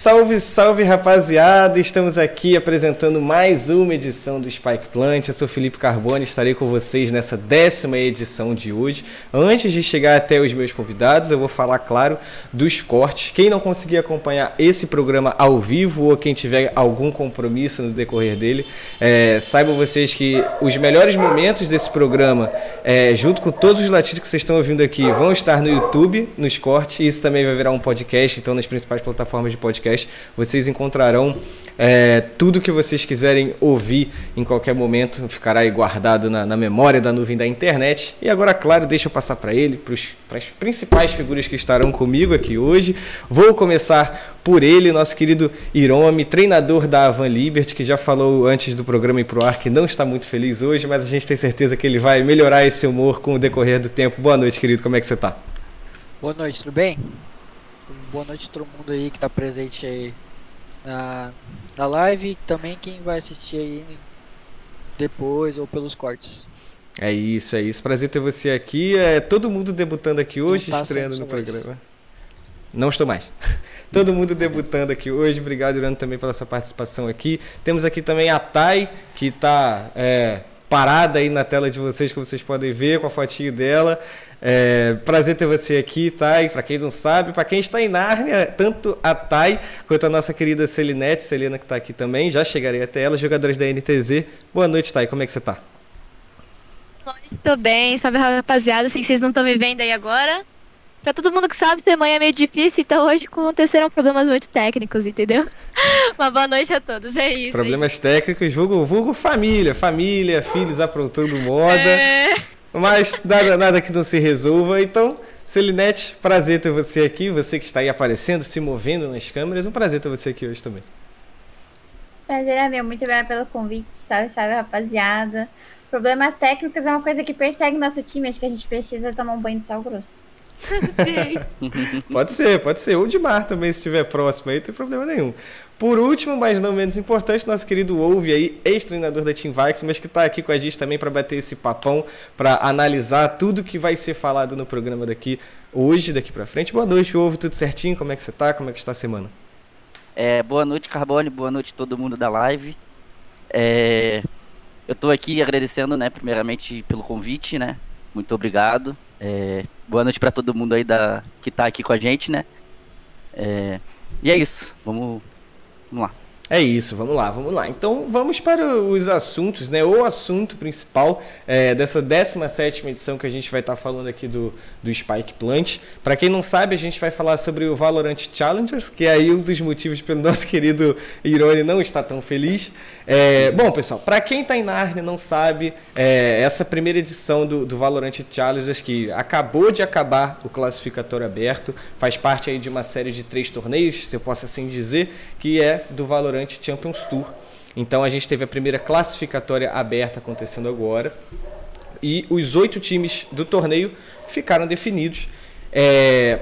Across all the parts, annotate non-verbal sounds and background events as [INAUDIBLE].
Salve, salve rapaziada! Estamos aqui apresentando mais uma edição do Spike Plant. Eu sou Felipe Carbone, estarei com vocês nessa décima edição de hoje. Antes de chegar até os meus convidados, eu vou falar, claro, dos cortes. Quem não conseguir acompanhar esse programa ao vivo ou quem tiver algum compromisso no decorrer dele, é, saibam vocês que os melhores momentos desse programa, é, junto com todos os latidos que vocês estão ouvindo aqui, vão estar no YouTube, nos cortes, isso também vai virar um podcast, então nas principais plataformas de podcast vocês encontrarão é, tudo que vocês quiserem ouvir em qualquer momento, ficará aí guardado na, na memória da nuvem da internet. E agora, claro, deixa eu passar para ele, para as principais figuras que estarão comigo aqui hoje. Vou começar por ele, nosso querido Irome, treinador da Avan Liberty, que já falou antes do programa ir pro ar que não está muito feliz hoje, mas a gente tem certeza que ele vai melhorar esse humor com o decorrer do tempo. Boa noite, querido, como é que você está? Boa noite, tudo bem? Boa noite a todo mundo aí que está presente aí na, na live e também quem vai assistir aí depois ou pelos cortes. É isso, é isso. Prazer ter você aqui. É todo mundo debutando aqui hoje, tá estreando no programa. Mais. Não estou mais. [LAUGHS] todo mundo debutando aqui hoje. Obrigado, Irano, também pela sua participação aqui. Temos aqui também a Thay, que está é, parada aí na tela de vocês, como vocês podem ver, com a fotinho dela. É, prazer ter você aqui, Thay. Para quem não sabe, para quem está em Nárnia, tanto a Thay quanto a nossa querida Celinete, Celina que está aqui também, já chegarei até ela, jogadores da NTZ. Boa noite, Thay. Como é que você está? Tô bem, sabe, rapaziada, assim, vocês não estão me vendo aí agora. Pra todo mundo que sabe, ser mãe é meio difícil, então hoje aconteceram problemas muito técnicos, entendeu? [LAUGHS] Uma boa noite a todos, é isso. Problemas é técnicos, vulgo, vulgo família, família, filhos aprontando moda. É... Mas nada, nada que não se resolva. Então, Celinete, prazer ter você aqui. Você que está aí aparecendo, se movendo nas câmeras. Um prazer ter você aqui hoje também. Prazer é meu. Muito obrigada pelo convite. Salve, salve, rapaziada. Problemas técnicos é uma coisa que persegue nosso time. Acho que a gente precisa tomar um banho de sal grosso. [LAUGHS] pode ser, pode ser. Ou de mar também, se estiver próximo aí, não tem problema nenhum. Por último, mas não menos importante, nosso querido Wolve aí, ex-treinador da Team Vikes, mas que está aqui com a gente também para bater esse papão, para analisar tudo que vai ser falado no programa daqui hoje, daqui para frente. Boa noite, Wolve, tudo certinho? Como é que você está? Como é que está a semana? É, boa noite, Carbone, boa noite todo mundo da live. É, eu estou aqui agradecendo, né, primeiramente pelo convite, né? Muito obrigado. É, boa noite para todo mundo aí da, que está aqui com a gente, né? É, e é isso. Vamos Vamos lá. É isso, vamos lá, vamos lá. Então vamos para os assuntos, né? O assunto principal é, dessa 17 edição que a gente vai estar tá falando aqui do, do Spike Plant. Para quem não sabe, a gente vai falar sobre o Valorant Challengers, que é aí um dos motivos pelo nosso [LAUGHS] querido Irone não estar tão feliz. É, bom, pessoal, para quem está em Narnia e não sabe, é, essa primeira edição do, do Valorant Challengers, que acabou de acabar o classificatório aberto, faz parte aí de uma série de três torneios, se eu posso assim dizer, que é do Valorant Champions Tour. Então a gente teve a primeira classificatória aberta acontecendo agora. E os oito times do torneio ficaram definidos. É,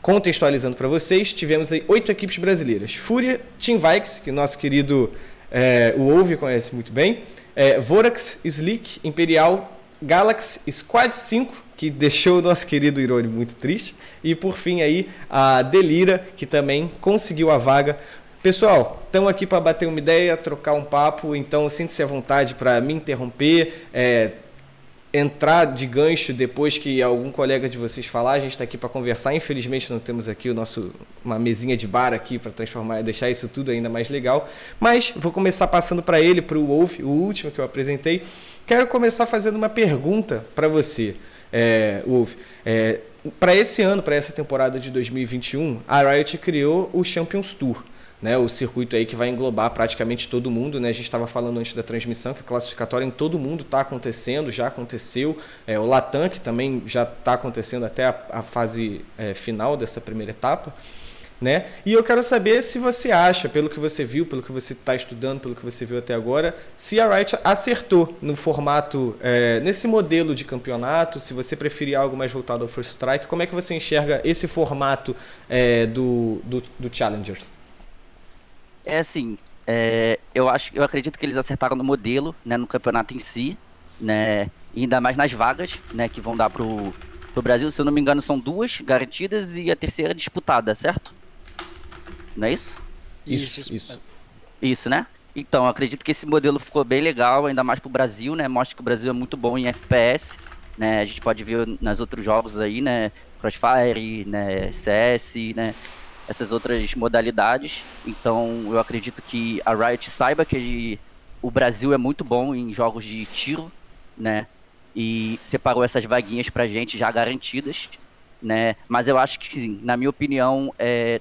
contextualizando para vocês, tivemos aí oito equipes brasileiras. Fúria, Team Vikes, que nosso querido é, o Ouve conhece muito bem. É, Vorax, Slick, Imperial, Galaxy, Squad 5, que deixou o nosso querido Irone muito triste. E por fim aí a Delira, que também conseguiu a vaga. Pessoal, estamos aqui para bater uma ideia, trocar um papo, então sinta-se à vontade para me interromper, é, entrar de gancho depois que algum colega de vocês falar. A gente está aqui para conversar. Infelizmente não temos aqui o nosso uma mesinha de bar aqui para transformar, deixar isso tudo ainda mais legal. Mas vou começar passando para ele, para o Wolf, o último que eu apresentei. Quero começar fazendo uma pergunta para você, é, Wolf. É, para esse ano, para essa temporada de 2021, a Riot criou o Champions Tour né, o circuito aí que vai englobar praticamente todo mundo. Né? A gente estava falando antes da transmissão que a classificatória em todo mundo está acontecendo, já aconteceu. É, o Latam, que também já está acontecendo até a, a fase é, final dessa primeira etapa. Né? E eu quero saber se você acha, pelo que você viu, pelo que você está estudando, pelo que você viu até agora, se a Riot acertou no formato, é, nesse modelo de campeonato, se você preferir algo mais voltado ao First Strike, como é que você enxerga esse formato é, do, do, do Challengers? É assim, é, eu acho, eu acredito que eles acertaram no modelo, né, no campeonato em si, né, e ainda mais nas vagas, né, que vão dar pro, pro Brasil. Se eu não me engano, são duas garantidas e a terceira disputada, certo? Não é isso? Isso, isso. Isso, isso né? Então, acredito que esse modelo ficou bem legal, ainda mais pro Brasil, né? Mostra que o Brasil é muito bom em FPS, né? A gente pode ver nas outros jogos aí, né? Crossfire, né? CS, né? Essas outras modalidades. Então, eu acredito que a Riot saiba que o Brasil é muito bom em jogos de tiro, né? E separou essas vaguinhas pra gente já garantidas, né? Mas eu acho que sim, na minha opinião, é,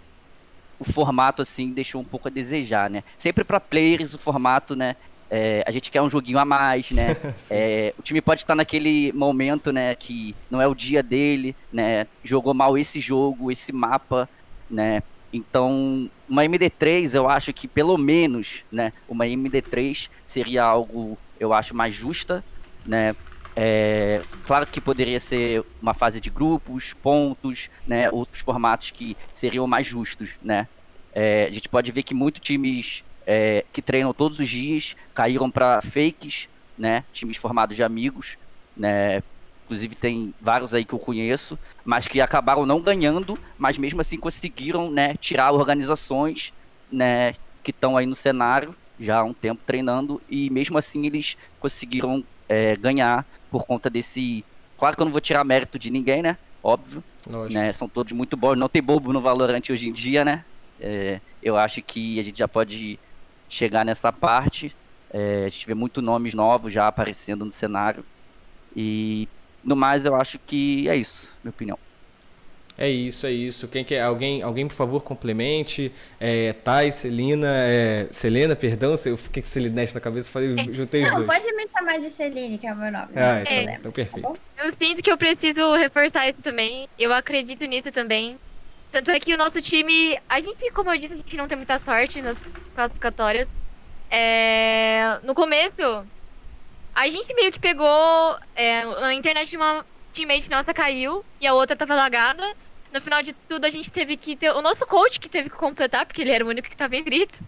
o formato assim deixou um pouco a desejar, né? Sempre para players o formato, né? É, a gente quer um joguinho a mais, né? [LAUGHS] é, o time pode estar naquele momento, né, que não é o dia dele, né? Jogou mal esse jogo, esse mapa, né? Então, uma MD3, eu acho que pelo menos, né, uma MD3 seria algo, eu acho, mais justa, né? É, claro que poderia ser uma fase de grupos, pontos, né, outros formatos que seriam mais justos, né? É, a gente pode ver que muitos times é, que treinam todos os dias caíram para fakes, né? Times formados de amigos, né? Inclusive tem vários aí que eu conheço, mas que acabaram não ganhando, mas mesmo assim conseguiram, né, tirar organizações, né, que estão aí no cenário já há um tempo treinando e mesmo assim eles conseguiram é, ganhar por conta desse. Claro que eu não vou tirar mérito de ninguém, né? Óbvio. Né? São todos muito bons. Não tem bobo no Valorant hoje em dia, né? É, eu acho que a gente já pode chegar nessa parte. É, a gente vê muitos nomes novos já aparecendo no cenário. E no mais, eu acho que é isso, minha opinião. É isso, é isso. Quem quer? Alguém, alguém por favor, complemente. É, Thay, Celina, é, Selena, perdão, eu fiquei com Celinete na cabeça, falei, juntei os Não, dois. pode me chamar de Celine, que é o meu nome. Ah, então, é. então perfeito. Tá eu sinto que eu preciso reforçar isso também. Eu acredito nisso também. Tanto é que o nosso time, a gente, como eu disse, a gente não tem muita sorte nas classificatórias. É, no começo, a gente meio que pegou. É, a internet de uma teammate nossa caiu e a outra tava lagada. No final de tudo, a gente teve que ter. O nosso coach que teve que completar, porque ele era o único que tava inscrito.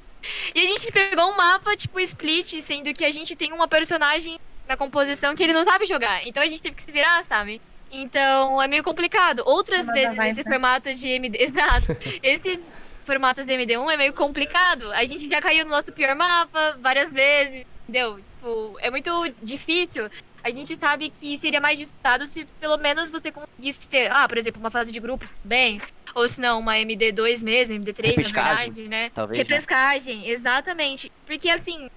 E a gente pegou um mapa, tipo, split, sendo que a gente tem uma personagem na composição que ele não sabe jogar. Então a gente teve que se virar, sabe? Então é meio complicado. Outras vezes esse formato de MD. [LAUGHS] Exato. Esse formato de MD1 é meio complicado. A gente já caiu no nosso pior mapa várias vezes. Entendeu? Tipo, é muito difícil a gente sabe que seria mais disputado se pelo menos você conseguisse ter, ah, por exemplo, uma fase de grupo, bem, ou se não, uma MD2 mesmo, MD3, na verdade, né? Talvez, né? Repescagem, né? exatamente. Porque assim,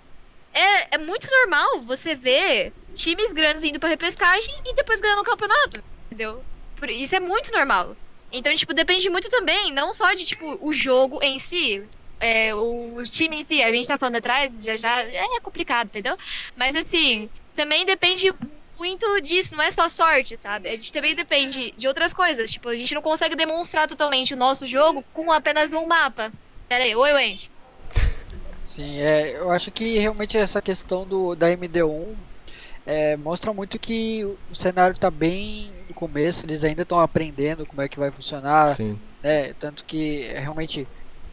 é, é muito normal você ver times grandes indo pra repescagem e depois ganhando o campeonato, entendeu? Isso é muito normal. Então, tipo, depende muito também, não só de, tipo, o jogo em si, é, o, time em si, a gente tá falando atrás, já já é complicado, entendeu? Mas assim, também depende muito disso, não é só sorte, sabe? A gente também depende de outras coisas. Tipo, a gente não consegue demonstrar totalmente o nosso jogo com apenas um mapa. Pera aí, oi, Wendy. Sim, é, eu acho que realmente essa questão do, da MD1 é, mostra muito que o cenário está bem no começo, eles ainda estão aprendendo como é que vai funcionar. Sim. Né? Tanto que realmente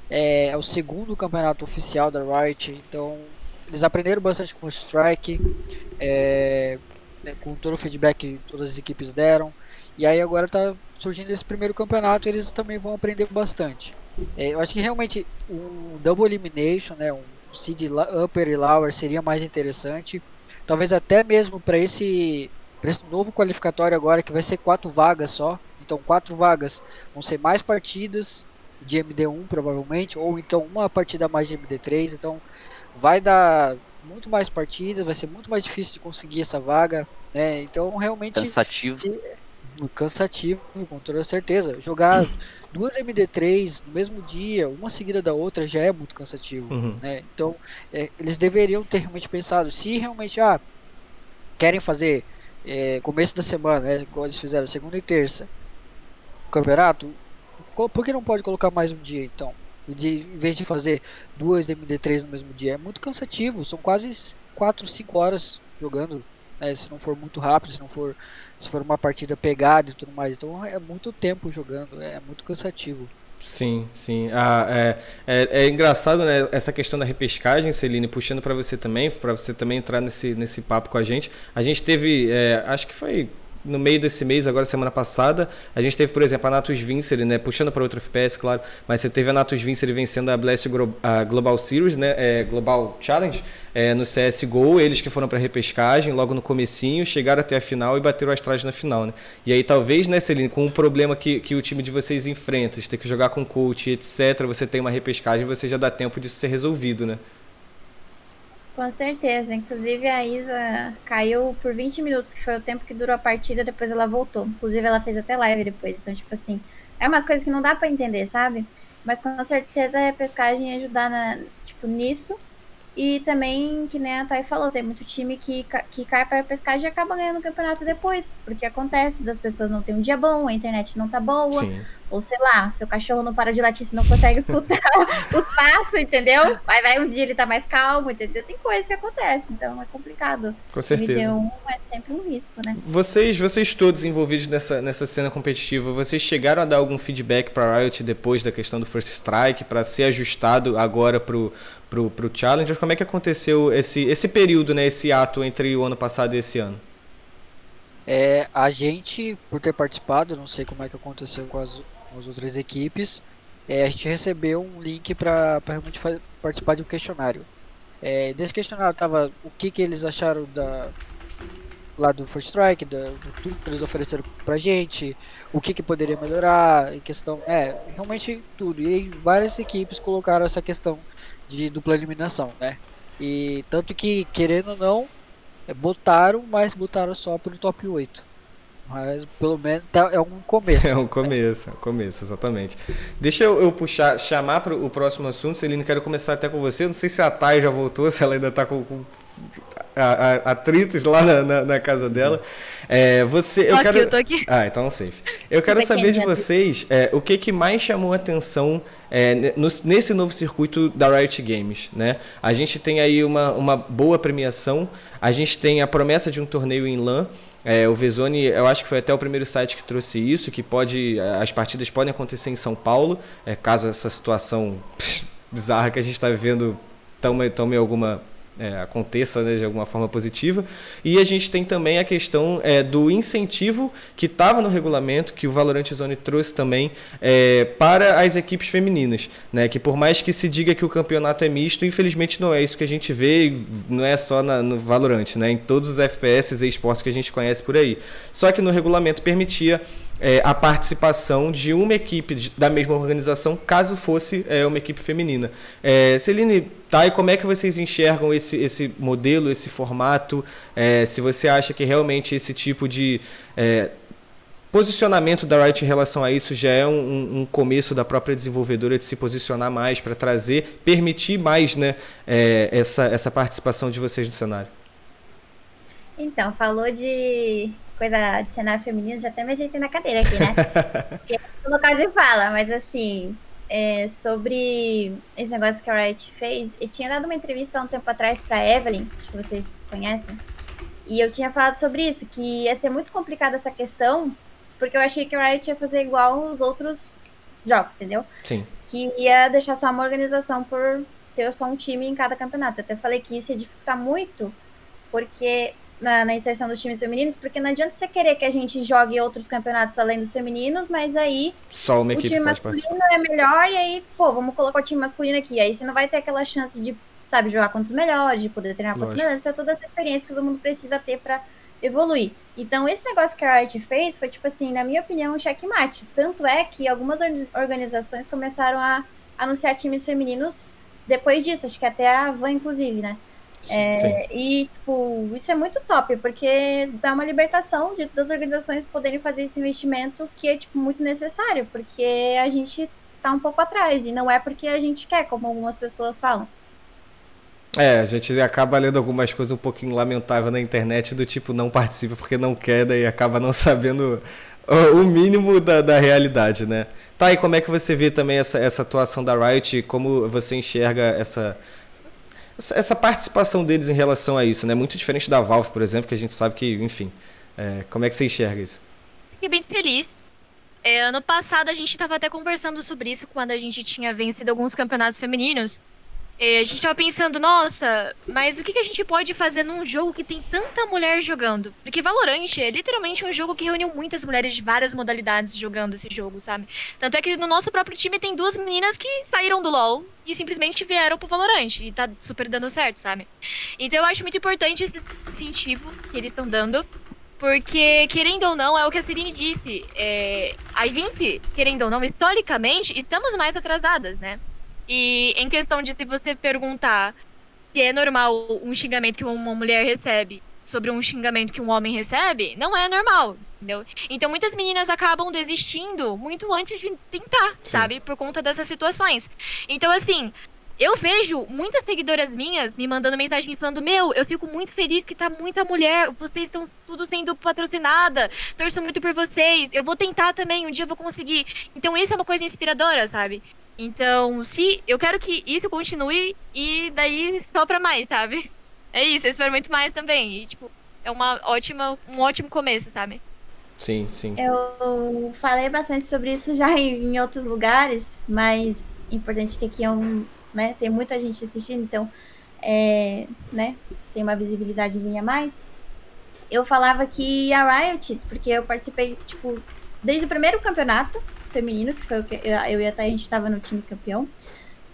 é, é o segundo campeonato oficial da Riot, então eles aprenderam bastante com o Strike, é, né, com todo o feedback que todas as equipes deram. E aí agora está surgindo esse primeiro campeonato, eles também vão aprender bastante. É, eu acho que realmente um Double Elimination, né, um Seed Upper e Lower seria mais interessante. Talvez até mesmo para esse, esse novo qualificatório agora, que vai ser quatro vagas só. Então quatro vagas vão ser mais partidas de MD1 provavelmente, ou então uma partida mais de MD3. Então vai dar muito mais partidas, vai ser muito mais difícil de conseguir essa vaga, né? Então realmente cansativo. Se, cansativo, com toda certeza. Jogar duas MD3 no mesmo dia, uma seguida da outra, já é muito cansativo, uhum. né? Então é, eles deveriam ter realmente pensado se realmente ah querem fazer é, começo da semana, né, igual eles fizeram segunda e terça, campeonato, por que não pode colocar mais um dia então? de, em vez de fazer duas MD3 no mesmo dia. É muito cansativo, são quase 4, 5 horas jogando, né, se não for muito rápido, se não for se for uma partida pegada e tudo mais. Então é muito tempo jogando, é muito cansativo. Sim, sim. Ah, é, é, é, engraçado, né? Essa questão da repescagem, Celine, puxando para você também, para você também entrar nesse, nesse papo com a gente. A gente teve, é, acho que foi no meio desse mês, agora semana passada, a gente teve, por exemplo, a Natus Vincere, né, puxando para outro FPS, claro, mas você teve a Natus Vincere vencendo a Blast Global Series, né, é, Global Challenge, é, no CSGO, eles que foram para repescagem logo no comecinho, chegaram até a final e bateram as trajes na final, né? E aí talvez, né, Celine, com o problema que, que o time de vocês enfrenta, de ter que jogar com coach, etc, você tem uma repescagem, você já dá tempo disso ser resolvido, né? Com certeza. Inclusive a Isa caiu por 20 minutos, que foi o tempo que durou a partida, depois ela voltou. Inclusive ela fez até live depois. Então, tipo assim, é umas coisas que não dá para entender, sabe? Mas com certeza a pescagem ajudar na, tipo, nisso. E também, que nem a Thay falou, tem muito time que, que cai para pescagem e acaba ganhando o campeonato depois. Porque acontece das pessoas não ter um dia bom, a internet não tá boa. Sim. Ou sei lá, seu cachorro não para de latir, você não consegue escutar [LAUGHS] os passos, entendeu? Vai, vai, um dia ele tá mais calmo, entendeu? Tem coisas que acontecem, então é complicado. Com certeza. Um é sempre um risco, né? Vocês, vocês todos envolvidos nessa, nessa cena competitiva, vocês chegaram a dar algum feedback para Riot depois da questão do First Strike, para ser ajustado agora pro, pro, pro Challenger? Como é que aconteceu esse, esse período, né, esse ato entre o ano passado e esse ano? É, a gente, por ter participado, não sei como é que aconteceu com as, as outras equipes, é, a gente recebeu um link para realmente participar de um questionário. É, desse questionário tava o que, que eles acharam da lá do First Strike, da, do tudo que eles ofereceram pra gente, o que, que poderia melhorar, em questão, é, realmente tudo. E várias equipes colocaram essa questão de dupla eliminação, né? E tanto que, querendo ou não, é, botaram, mas botaram só pro top 8. Mas pelo menos tá, é um começo. [LAUGHS] É um começo, é um começo, exatamente. Deixa eu, eu puxar, chamar para o próximo assunto, Celine, quero começar até com você. Não sei se a Thay já voltou, [LAUGHS] se ela ainda está com, com atritos lá na, na, na, casa dela. É, você, eu aqui, quero... eu tô aqui. Ah, então safe. Eu quero saber de vocês é, o que, que mais chamou a atenção é, no, nesse novo circuito da Riot Games. Né? A gente tem aí uma, uma boa premiação, a gente tem a promessa de um torneio em LAN. É, o Vezoni, eu acho que foi até o primeiro site que trouxe isso, que pode, as partidas podem acontecer em São Paulo, é, caso essa situação bizarra que a gente está vivendo tome, tome alguma é, aconteça né, de alguma forma positiva. E a gente tem também a questão é, do incentivo que estava no regulamento, que o Valorant Zone trouxe também é, para as equipes femininas. Né, que por mais que se diga que o campeonato é misto, infelizmente não é isso que a gente vê, não é só na, no Valorant, né, em todos os FPS e esportes que a gente conhece por aí. Só que no regulamento permitia é, a participação de uma equipe de, da mesma organização, caso fosse é, uma equipe feminina. É, Celine, tá, e como é que vocês enxergam esse, esse modelo, esse formato? É, se você acha que realmente esse tipo de é, posicionamento da Riot em relação a isso já é um, um, começo da própria desenvolvedora de se posicionar mais para trazer, permitir mais né, é, essa, essa participação de vocês no cenário? Então, falou de coisa de cenário feminino, já até me ajeitei na cadeira aqui, né? [LAUGHS] Porque no caso fala, mas assim, é, sobre esse negócio que a Riot fez, eu tinha dado uma entrevista há um tempo atrás pra Evelyn, acho que vocês conhecem, e eu tinha falado sobre isso, que ia ser muito complicada essa questão, porque eu achei que a Riot ia fazer igual os outros jogos, entendeu? Sim. Que ia deixar só uma organização por ter só um time em cada campeonato. Eu até falei que isso ia dificultar muito, porque na, na, inserção dos times femininos, porque não adianta você querer que a gente jogue outros campeonatos além dos femininos, mas aí Só uma o time masculino é melhor e aí, pô, vamos colocar o time masculino aqui. Aí você não vai ter aquela chance de, sabe, jogar contra os melhores, de poder treinar contra os melhores, isso é toda essa experiência que todo mundo precisa ter para evoluir. Então, esse negócio que a Riot fez foi, tipo assim, na minha opinião, um checkmate. Tanto é que algumas organizações começaram a anunciar times femininos depois disso, acho que até a Van, inclusive, né? É, e, tipo, isso é muito top, porque dá uma libertação de, das organizações poderem fazer esse investimento que é, tipo, muito necessário, porque a gente tá um pouco atrás, e não é porque a gente quer, como algumas pessoas falam. É, a gente acaba lendo algumas coisas um pouquinho lamentáveis na internet, do tipo, não participa porque não quer, daí acaba não [LAUGHS] sabendo o mínimo da, da realidade, né? Tá, e como é que você vê também essa, essa atuação da Riot, como você enxerga essa essa participação deles em relação a isso, né? Muito diferente da Valve, por exemplo, que a gente sabe que, enfim, é, como é que você enxerga isso? Fiquei bem feliz. É, ano passado a gente estava até conversando sobre isso quando a gente tinha vencido alguns campeonatos femininos. É, a gente tava pensando, nossa, mas o que, que a gente pode fazer num jogo que tem tanta mulher jogando? Porque Valorant é literalmente um jogo que reuniu muitas mulheres de várias modalidades jogando esse jogo, sabe? Tanto é que no nosso próprio time tem duas meninas que saíram do LoL e simplesmente vieram pro Valorant. E tá super dando certo, sabe? Então eu acho muito importante esse incentivo que eles estão dando. Porque, querendo ou não, é o que a Serine disse. É, a gente, querendo ou não, historicamente, estamos mais atrasadas, né? E em questão de se você perguntar se é normal um xingamento que uma mulher recebe sobre um xingamento que um homem recebe, não é normal, entendeu? Então muitas meninas acabam desistindo muito antes de tentar, Sim. sabe? Por conta dessas situações. Então, assim, eu vejo muitas seguidoras minhas me mandando mensagem falando: Meu, eu fico muito feliz que tá muita mulher, vocês estão tudo sendo patrocinada, torço muito por vocês, eu vou tentar também, um dia eu vou conseguir. Então, isso é uma coisa inspiradora, sabe? Então, se eu quero que isso continue e daí só pra mais, sabe? É isso, eu espero muito mais também. E, tipo, é uma ótima, um ótimo começo, sabe? Sim, sim. Eu falei bastante sobre isso já [LAUGHS] em, outros lugares, mas importante que aqui é um, né, tem muita gente assistindo, então, é, né, tem uma visibilidadezinha a mais. Eu falava que a Riot, porque eu participei, tipo, desde o primeiro campeonato, feminino, que foi o que eu e a a gente tava no time campeão.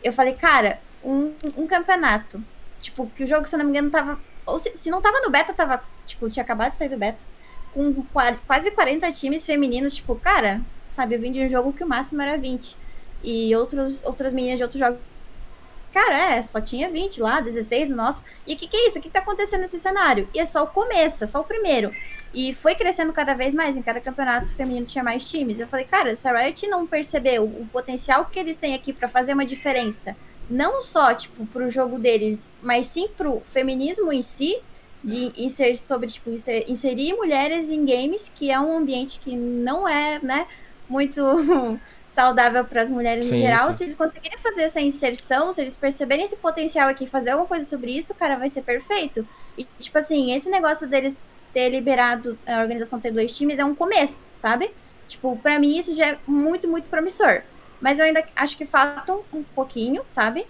Eu falei, cara, um, um campeonato, tipo, que o jogo, se eu não me engano, tava. Ou se, se não tava no beta, tava, tipo, tinha acabado de sair do beta. Com quase 40 times femininos, tipo, cara, sabe, eu vim de um jogo que o máximo era 20. E outros, outras meninas de outros jogos. Cara, é, só tinha 20 lá, 16 no nosso. E o que, que é isso? O que, que tá acontecendo nesse cenário? E é só o começo, é só o primeiro. E foi crescendo cada vez mais, em cada campeonato feminino tinha mais times. Eu falei, cara, se a Riot não percebeu o potencial que eles têm aqui para fazer uma diferença, não só, tipo, pro jogo deles, mas sim pro feminismo em si, de inserir sobre, tipo, inserir mulheres em games, que é um ambiente que não é, né, muito [LAUGHS] saudável para as mulheres sim, em geral. Se eles conseguirem fazer essa inserção, se eles perceberem esse potencial aqui, fazer alguma coisa sobre isso, cara, vai ser perfeito. E, tipo assim, esse negócio deles ter liberado a organização ter dois times é um começo, sabe? Tipo, para mim isso já é muito, muito promissor. Mas eu ainda acho que falta um, pouquinho, sabe?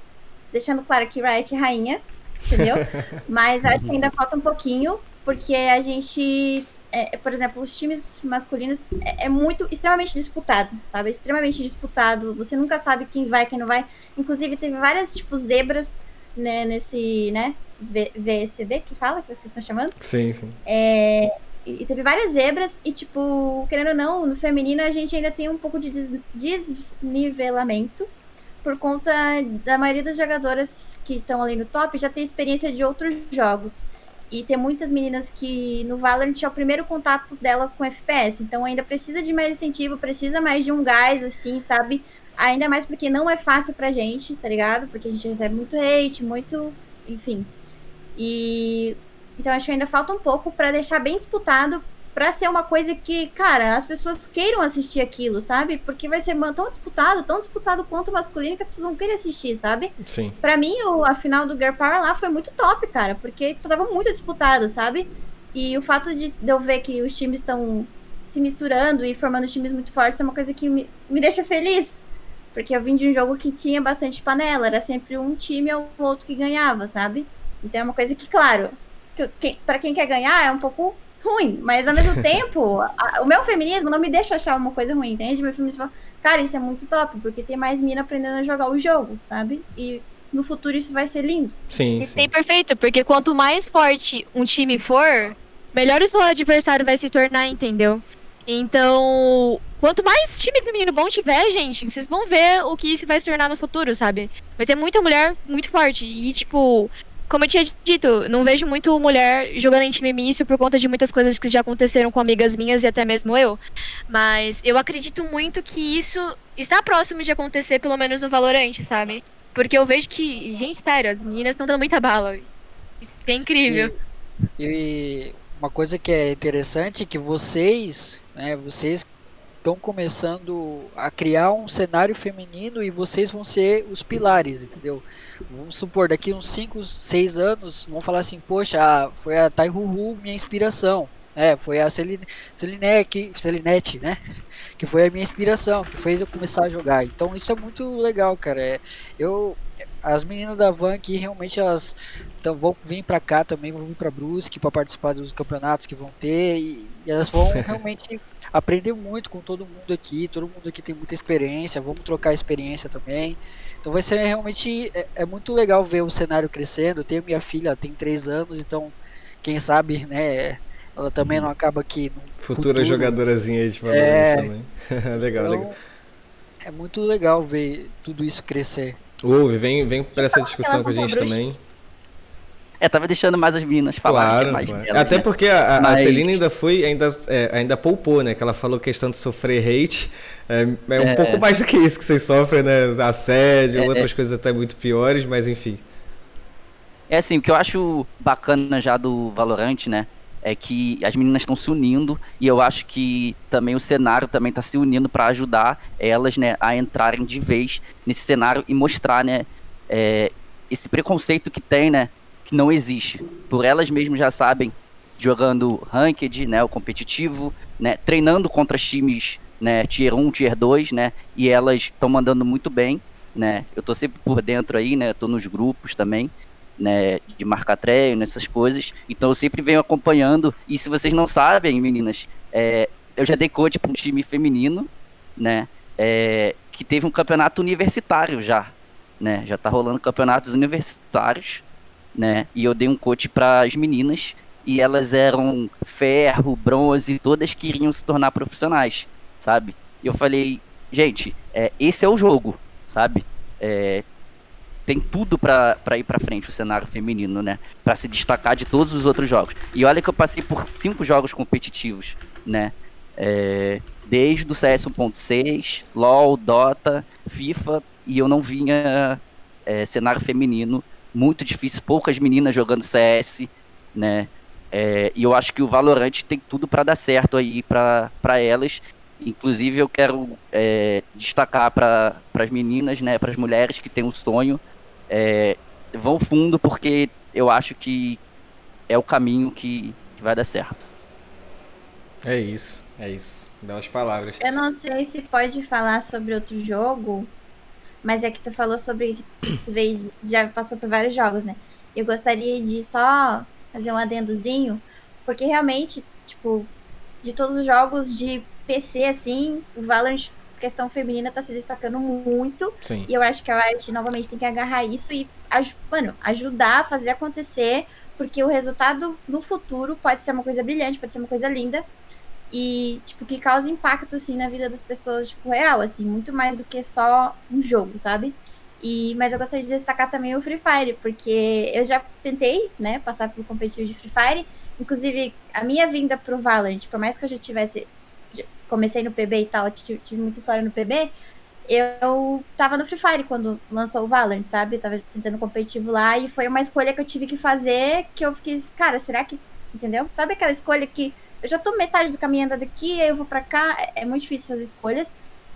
Deixando claro que Riot é rainha, entendeu? [LAUGHS] Mas acho que ainda falta um pouquinho, porque a gente, é, por exemplo, os times masculinos é, é, muito, extremamente disputado, sabe? É extremamente disputado. Você nunca sabe quem vai, quem não vai. Inclusive, teve várias, tipo, zebras né, nesse, né, VSD que fala, que vocês estão chamando. Sim, sim. É, e teve várias zebras, e tipo, querendo ou não, no feminino a gente ainda tem um pouco de des desnivelamento. Por conta da maioria das jogadoras que estão ali no top já tem experiência de outros jogos. E tem muitas meninas que no Valorant é o primeiro contato delas com FPS. Então ainda precisa de mais incentivo, precisa mais de um gás, assim, sabe? Ainda mais porque não é fácil pra gente, tá ligado? Porque a gente recebe muito hate, muito. Enfim. E então acho que ainda falta um pouco para deixar bem disputado para ser uma coisa que, cara, as pessoas queiram assistir aquilo, sabe? Porque vai ser tão disputado, tão disputado quanto o masculino que as pessoas vão querer assistir, sabe? Sim. Para mim, o, a final do Girl Power lá foi muito top, cara, porque tava muito disputado, sabe? E o fato de, de eu ver que os times estão se misturando e formando times muito fortes é uma coisa que me, me deixa feliz. Porque eu vim de um jogo que tinha bastante panela, era sempre um time ou outro que ganhava, sabe? Então é uma coisa que, claro, que, que para quem quer ganhar é um pouco ruim, mas ao mesmo [LAUGHS] tempo, a, o meu feminismo não me deixa achar uma coisa ruim, entende? Meu feminismo fala, cara, isso é muito top, porque tem mais mina aprendendo a jogar o jogo, sabe? E no futuro isso vai ser lindo. Sim. sim. perfeito, porque quanto mais forte um time for, melhor o seu adversário vai se tornar, entendeu? Então, quanto mais time feminino bom tiver, gente, vocês vão ver o que isso vai se tornar no futuro, sabe? Vai ter muita mulher muito forte. E, tipo, como eu tinha dito, não vejo muito mulher jogando em time misto por conta de muitas coisas que já aconteceram com amigas minhas e até mesmo eu. Mas eu acredito muito que isso está próximo de acontecer, pelo menos no Valorant, sabe? Porque eu vejo que, gente, sério, as meninas estão dando muita bala. Isso é incrível. E, e, uma coisa que é interessante é que vocês, né, vocês estão começando a criar um cenário feminino e vocês vão ser os pilares, entendeu? Vamos supor, daqui uns 5, 6 anos, vão falar assim, poxa, foi a Tai Hu minha inspiração. É, foi a Celine, Celine, Celinete, né? [LAUGHS] Que foi a minha inspiração, que fez eu começar a jogar. Então isso é muito legal, cara. É, eu, as meninas da Van aqui realmente elas então, vão vir para cá também, vão vir para Brusque para participar dos campeonatos que vão ter e, e elas vão [LAUGHS] realmente aprender muito com todo mundo aqui. Todo mundo aqui tem muita experiência, vamos trocar experiência também. Então vai ser realmente é, é muito legal ver o cenário crescendo. Eu tenho minha filha, tem 3 anos, então quem sabe, né, ela também não acaba aqui. Futura futuro, jogadorazinha de Valorant é, também. [LAUGHS] legal, então, legal. É muito legal ver tudo isso crescer. Ouve, vem, vem para essa discussão com a gente também. É, tava deixando mais as meninas falar claro, mais claro. Delas, Até né? porque a, Mas... a Celina ainda foi, ainda, é, ainda poupou, né? Que ela falou questão de sofrer hate. É, é um é... pouco mais do que isso que vocês sofrem, né? Assédio, é, outras coisas até muito piores, mas enfim. É assim, o que eu acho bacana já do Valorant, né? É que as meninas estão se unindo e eu acho que também o cenário também está se unindo para ajudar elas, né, a entrarem de vez nesse cenário e mostrar, né, é, esse preconceito que tem, né, que não existe. Por elas mesmas já sabem, jogando ranked, né, o competitivo, né, treinando contra times, né, tier 1, tier 2, né, e elas estão mandando muito bem, né. Eu tô sempre por dentro aí, né, tô nos grupos também, né, de marcar treino, essas coisas. Então eu sempre venho acompanhando. E se vocês não sabem, meninas, é, eu já dei coach para um time feminino, né, é, que teve um campeonato universitário já, né, já tá rolando campeonatos universitários né? E eu dei um coach para as meninas e elas eram ferro, bronze, todas queriam se tornar profissionais, sabe? E eu falei, gente, é, esse é o jogo, sabe? É, tem tudo para ir para frente o cenário feminino, né? Para se destacar de todos os outros jogos. E olha que eu passei por cinco jogos competitivos, né? É, desde o CS 1.6, LoL, Dota, FIFA, e eu não vinha é, cenário feminino muito difícil, poucas meninas jogando CS, né? É, e eu acho que o Valorant tem tudo para dar certo aí para elas. Inclusive eu quero é, destacar para as meninas, né, para as mulheres que têm um sonho, é, vão fundo porque eu acho que é o caminho que, que vai dar certo. É isso, é isso. Belas palavras. Eu não sei se pode falar sobre outro jogo, mas é que tu falou sobre que tu veio, já passou por vários jogos, né? Eu gostaria de só fazer um adendozinho, porque realmente, tipo, de todos os jogos de PC, assim, o Valorant, questão feminina, tá se destacando muito. Sim. E eu acho que a Riot novamente tem que agarrar isso e, mano, ajudar a fazer acontecer, porque o resultado no futuro pode ser uma coisa brilhante, pode ser uma coisa linda e, tipo, que causa impacto, assim, na vida das pessoas, tipo, real, assim, muito mais do que só um jogo, sabe? E, mas eu gostaria de destacar também o Free Fire, porque eu já tentei, né, passar pelo competitivo de Free Fire, inclusive a minha vinda pro Valorant, por mais que eu já tivesse, comecei no PB e tal, tive, muita história no PB, eu tava no Free Fire quando lançou o Valorant, sabe? Eu tava tentando competitivo lá e foi uma escolha que eu tive que fazer que eu fiquei, cara, será que, entendeu? Sabe aquela escolha que eu já tô metade do caminho andando aqui, aí eu vou pra cá. É, é muito difícil essas escolhas.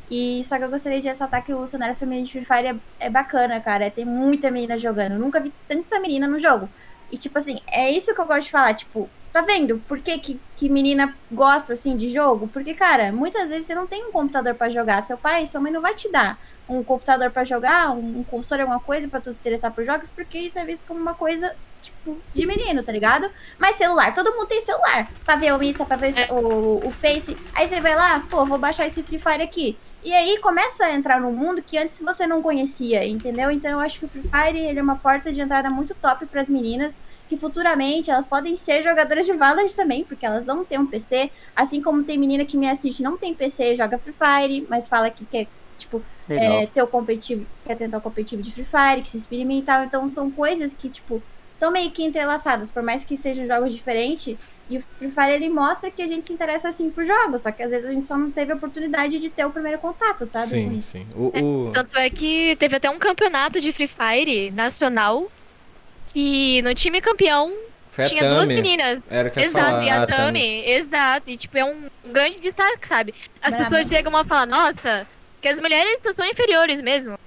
E só que eu gostaria de ressaltar que o cenário feminino de Free Fire é, é bacana, cara. Tem muita menina jogando. Eu nunca vi tanta menina no jogo. E, tipo assim, é isso que eu gosto de falar. Tipo, tá vendo por que, que, que menina gosta, assim, de jogo? Porque, cara, muitas vezes você não tem um computador para jogar. Seu pai sua mãe não vai te dar um computador para jogar, um, um console, alguma coisa para tu se interessar por jogos, porque isso é visto como uma coisa, tipo, de menino, tá ligado? Mas celular, todo mundo tem celular. Pra ver o Insta, pra ver é. o, o Face. Aí você vai lá, pô, vou baixar esse Free Fire aqui. E aí começa a entrar num mundo que antes você não conhecia, entendeu? Então eu acho que o Free Fire ele é uma porta de entrada muito top para as meninas, que futuramente elas podem ser jogadoras de Valorant também, porque elas vão ter um PC, assim como tem menina que me assiste não tem PC, joga Free Fire, mas fala que quer Tipo, é, ter o competitivo, quer tentar o competitivo de Free Fire, que se experimentar. Então são coisas que, tipo, estão meio que entrelaçadas, por mais que sejam jogos diferentes. E o Free Fire ele mostra que a gente se interessa assim por jogos, só que às vezes a gente só não teve a oportunidade de ter o primeiro contato, sabe? Sim, sim. O, o... É, tanto é que teve até um campeonato de Free Fire nacional que no time campeão Foi tinha duas meninas. Era que exato, falar. e a, a Tami, Tami, exato. E tipo, é um grande destaque, sabe? As Brava. pessoas chegam a falar, nossa, que as mulheres são inferiores mesmo.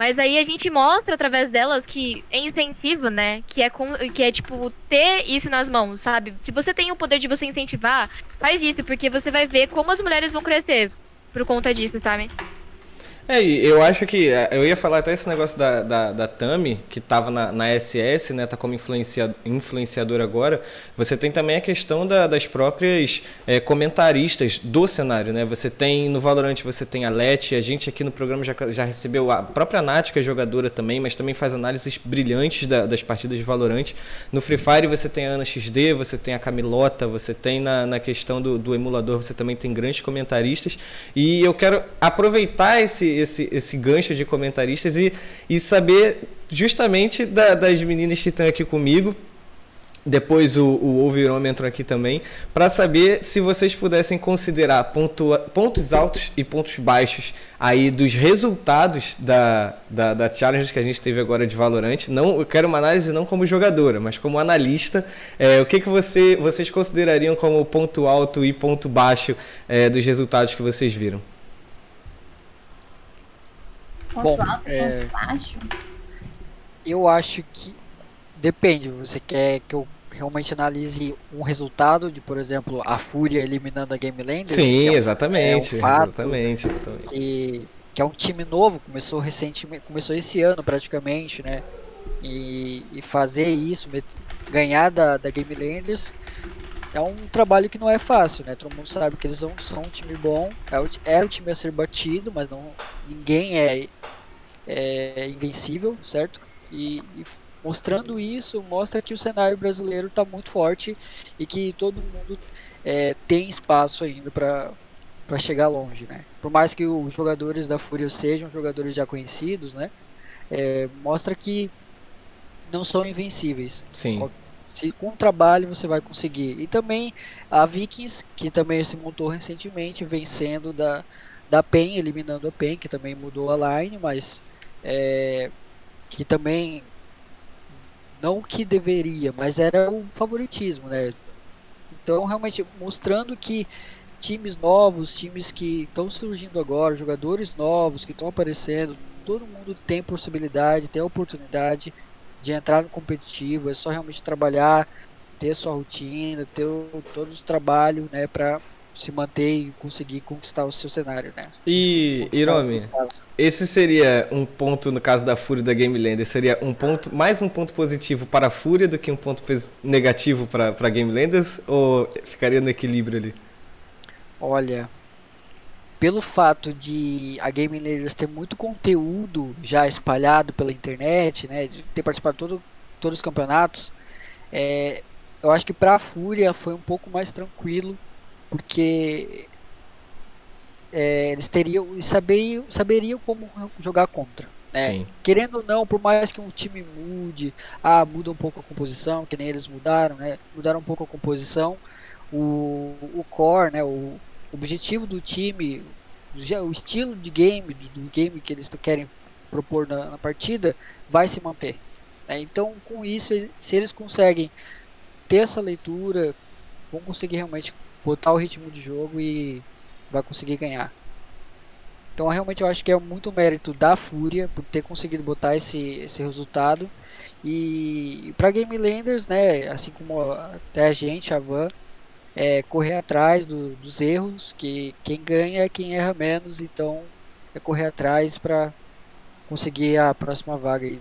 Mas aí a gente mostra através delas que é incentivo, né? Que é, com, que é tipo, ter isso nas mãos, sabe? Se você tem o poder de você incentivar, faz isso, porque você vai ver como as mulheres vão crescer por conta disso, sabe? É, eu acho que. É, eu ia falar até esse negócio da, da, da Tami, que estava na, na SS, né? Tá como influencia, influenciador agora. Você tem também a questão da, das próprias é, comentaristas do cenário, né? Você tem no Valorant, você tem a Leti, a gente aqui no programa já, já recebeu a própria Nath, que é jogadora também, mas também faz análises brilhantes da, das partidas de Valorant. No Free Fire você tem a Ana XD, você tem a Camilota, você tem na, na questão do, do emulador, você também tem grandes comentaristas. E eu quero aproveitar esse esse, esse gancho de comentaristas e, e saber justamente da, das meninas que estão aqui comigo. Depois o, o ouvirômetro aqui também, para saber se vocês pudessem considerar pontua, pontos altos e pontos baixos aí dos resultados da, da, da challenge que a gente teve agora de Valorant. Não, eu quero uma análise não como jogadora, mas como analista. É, o que, que você, vocês considerariam como ponto alto e ponto baixo é, dos resultados que vocês viram? Ponto Bom, alto e é... ponto baixo? Eu acho que depende. Você quer que eu realmente analise um resultado de, por exemplo, a Fúria eliminando a Game Land? Sim, é um, exatamente. É um exatamente, exatamente. Que, que é um time novo, começou recentemente, começou esse ano praticamente, né? E, e fazer isso, ganhar da, da Game Landers é um trabalho que não é fácil, né? Todo mundo sabe que eles são, são um time bom, é o, é o time a ser batido, mas não ninguém é, é invencível, certo? E, e, mostrando isso, mostra que o cenário brasileiro está muito forte e que todo mundo é, tem espaço ainda para para chegar longe, né? Por mais que os jogadores da Fúria sejam jogadores já conhecidos, né? É, mostra que não são invencíveis. Sim. Se, com trabalho você vai conseguir. E também a Vikings, que também se montou recentemente, vencendo da, da PEN, eliminando a PEN, que também mudou a line, mas é, que também não que deveria, mas era o favoritismo, né? Então realmente mostrando que times novos, times que estão surgindo agora, jogadores novos que estão aparecendo, todo mundo tem possibilidade, tem oportunidade de entrar no competitivo, é só realmente trabalhar, ter sua rotina, ter o, todo o trabalho, né, para se manter e conseguir conquistar o seu cenário, né? E Iromi, esse seria um ponto no caso da Fúria da Game Lander, seria um ponto mais um ponto positivo para a Fúria do que um ponto negativo para para Game Landers ou ficaria no equilíbrio ali? Olha, pelo fato de a Game Leaders ter muito conteúdo já espalhado pela internet, né, de ter participado de todo, todos os campeonatos, é, eu acho que para a Fúria foi um pouco mais tranquilo, porque é, eles teriam saberiam, saberiam como jogar contra. Né? Querendo ou não, por mais que um time mude, ah, muda um pouco a composição, que nem eles mudaram, né? Mudaram um pouco a composição, o, o core, né? O, objetivo do time, o estilo de game, do, game que eles querem propor na, na partida, vai se manter. Né? Então, com isso, se eles conseguem ter essa leitura, vão conseguir realmente botar o ritmo de jogo e vai conseguir ganhar. Então, realmente, eu acho que é muito mérito da Fúria por ter conseguido botar esse, esse resultado. E para Game Landers, né, assim como até a gente, a Van, é, correr atrás do, dos erros, que quem ganha é quem erra menos, então é correr atrás para conseguir a próxima vaga aí.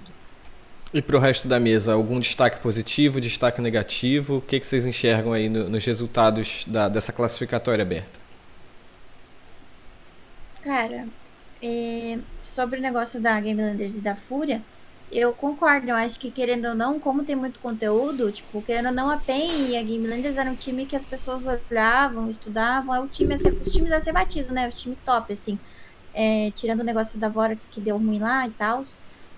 E para o resto da mesa, algum destaque positivo, destaque negativo? O que, que vocês enxergam aí no, nos resultados da, dessa classificatória aberta? Cara, é, sobre o negócio da Game Landers e da Fúria, eu concordo, eu acho que querendo ou não, como tem muito conteúdo, tipo, querendo ou não, a PEN e a Game Landers era um time que as pessoas olhavam, estudavam, é o time ser, os times a ser batido, né? Os time top, assim. É, tirando o negócio da Vorax que deu ruim lá e tal.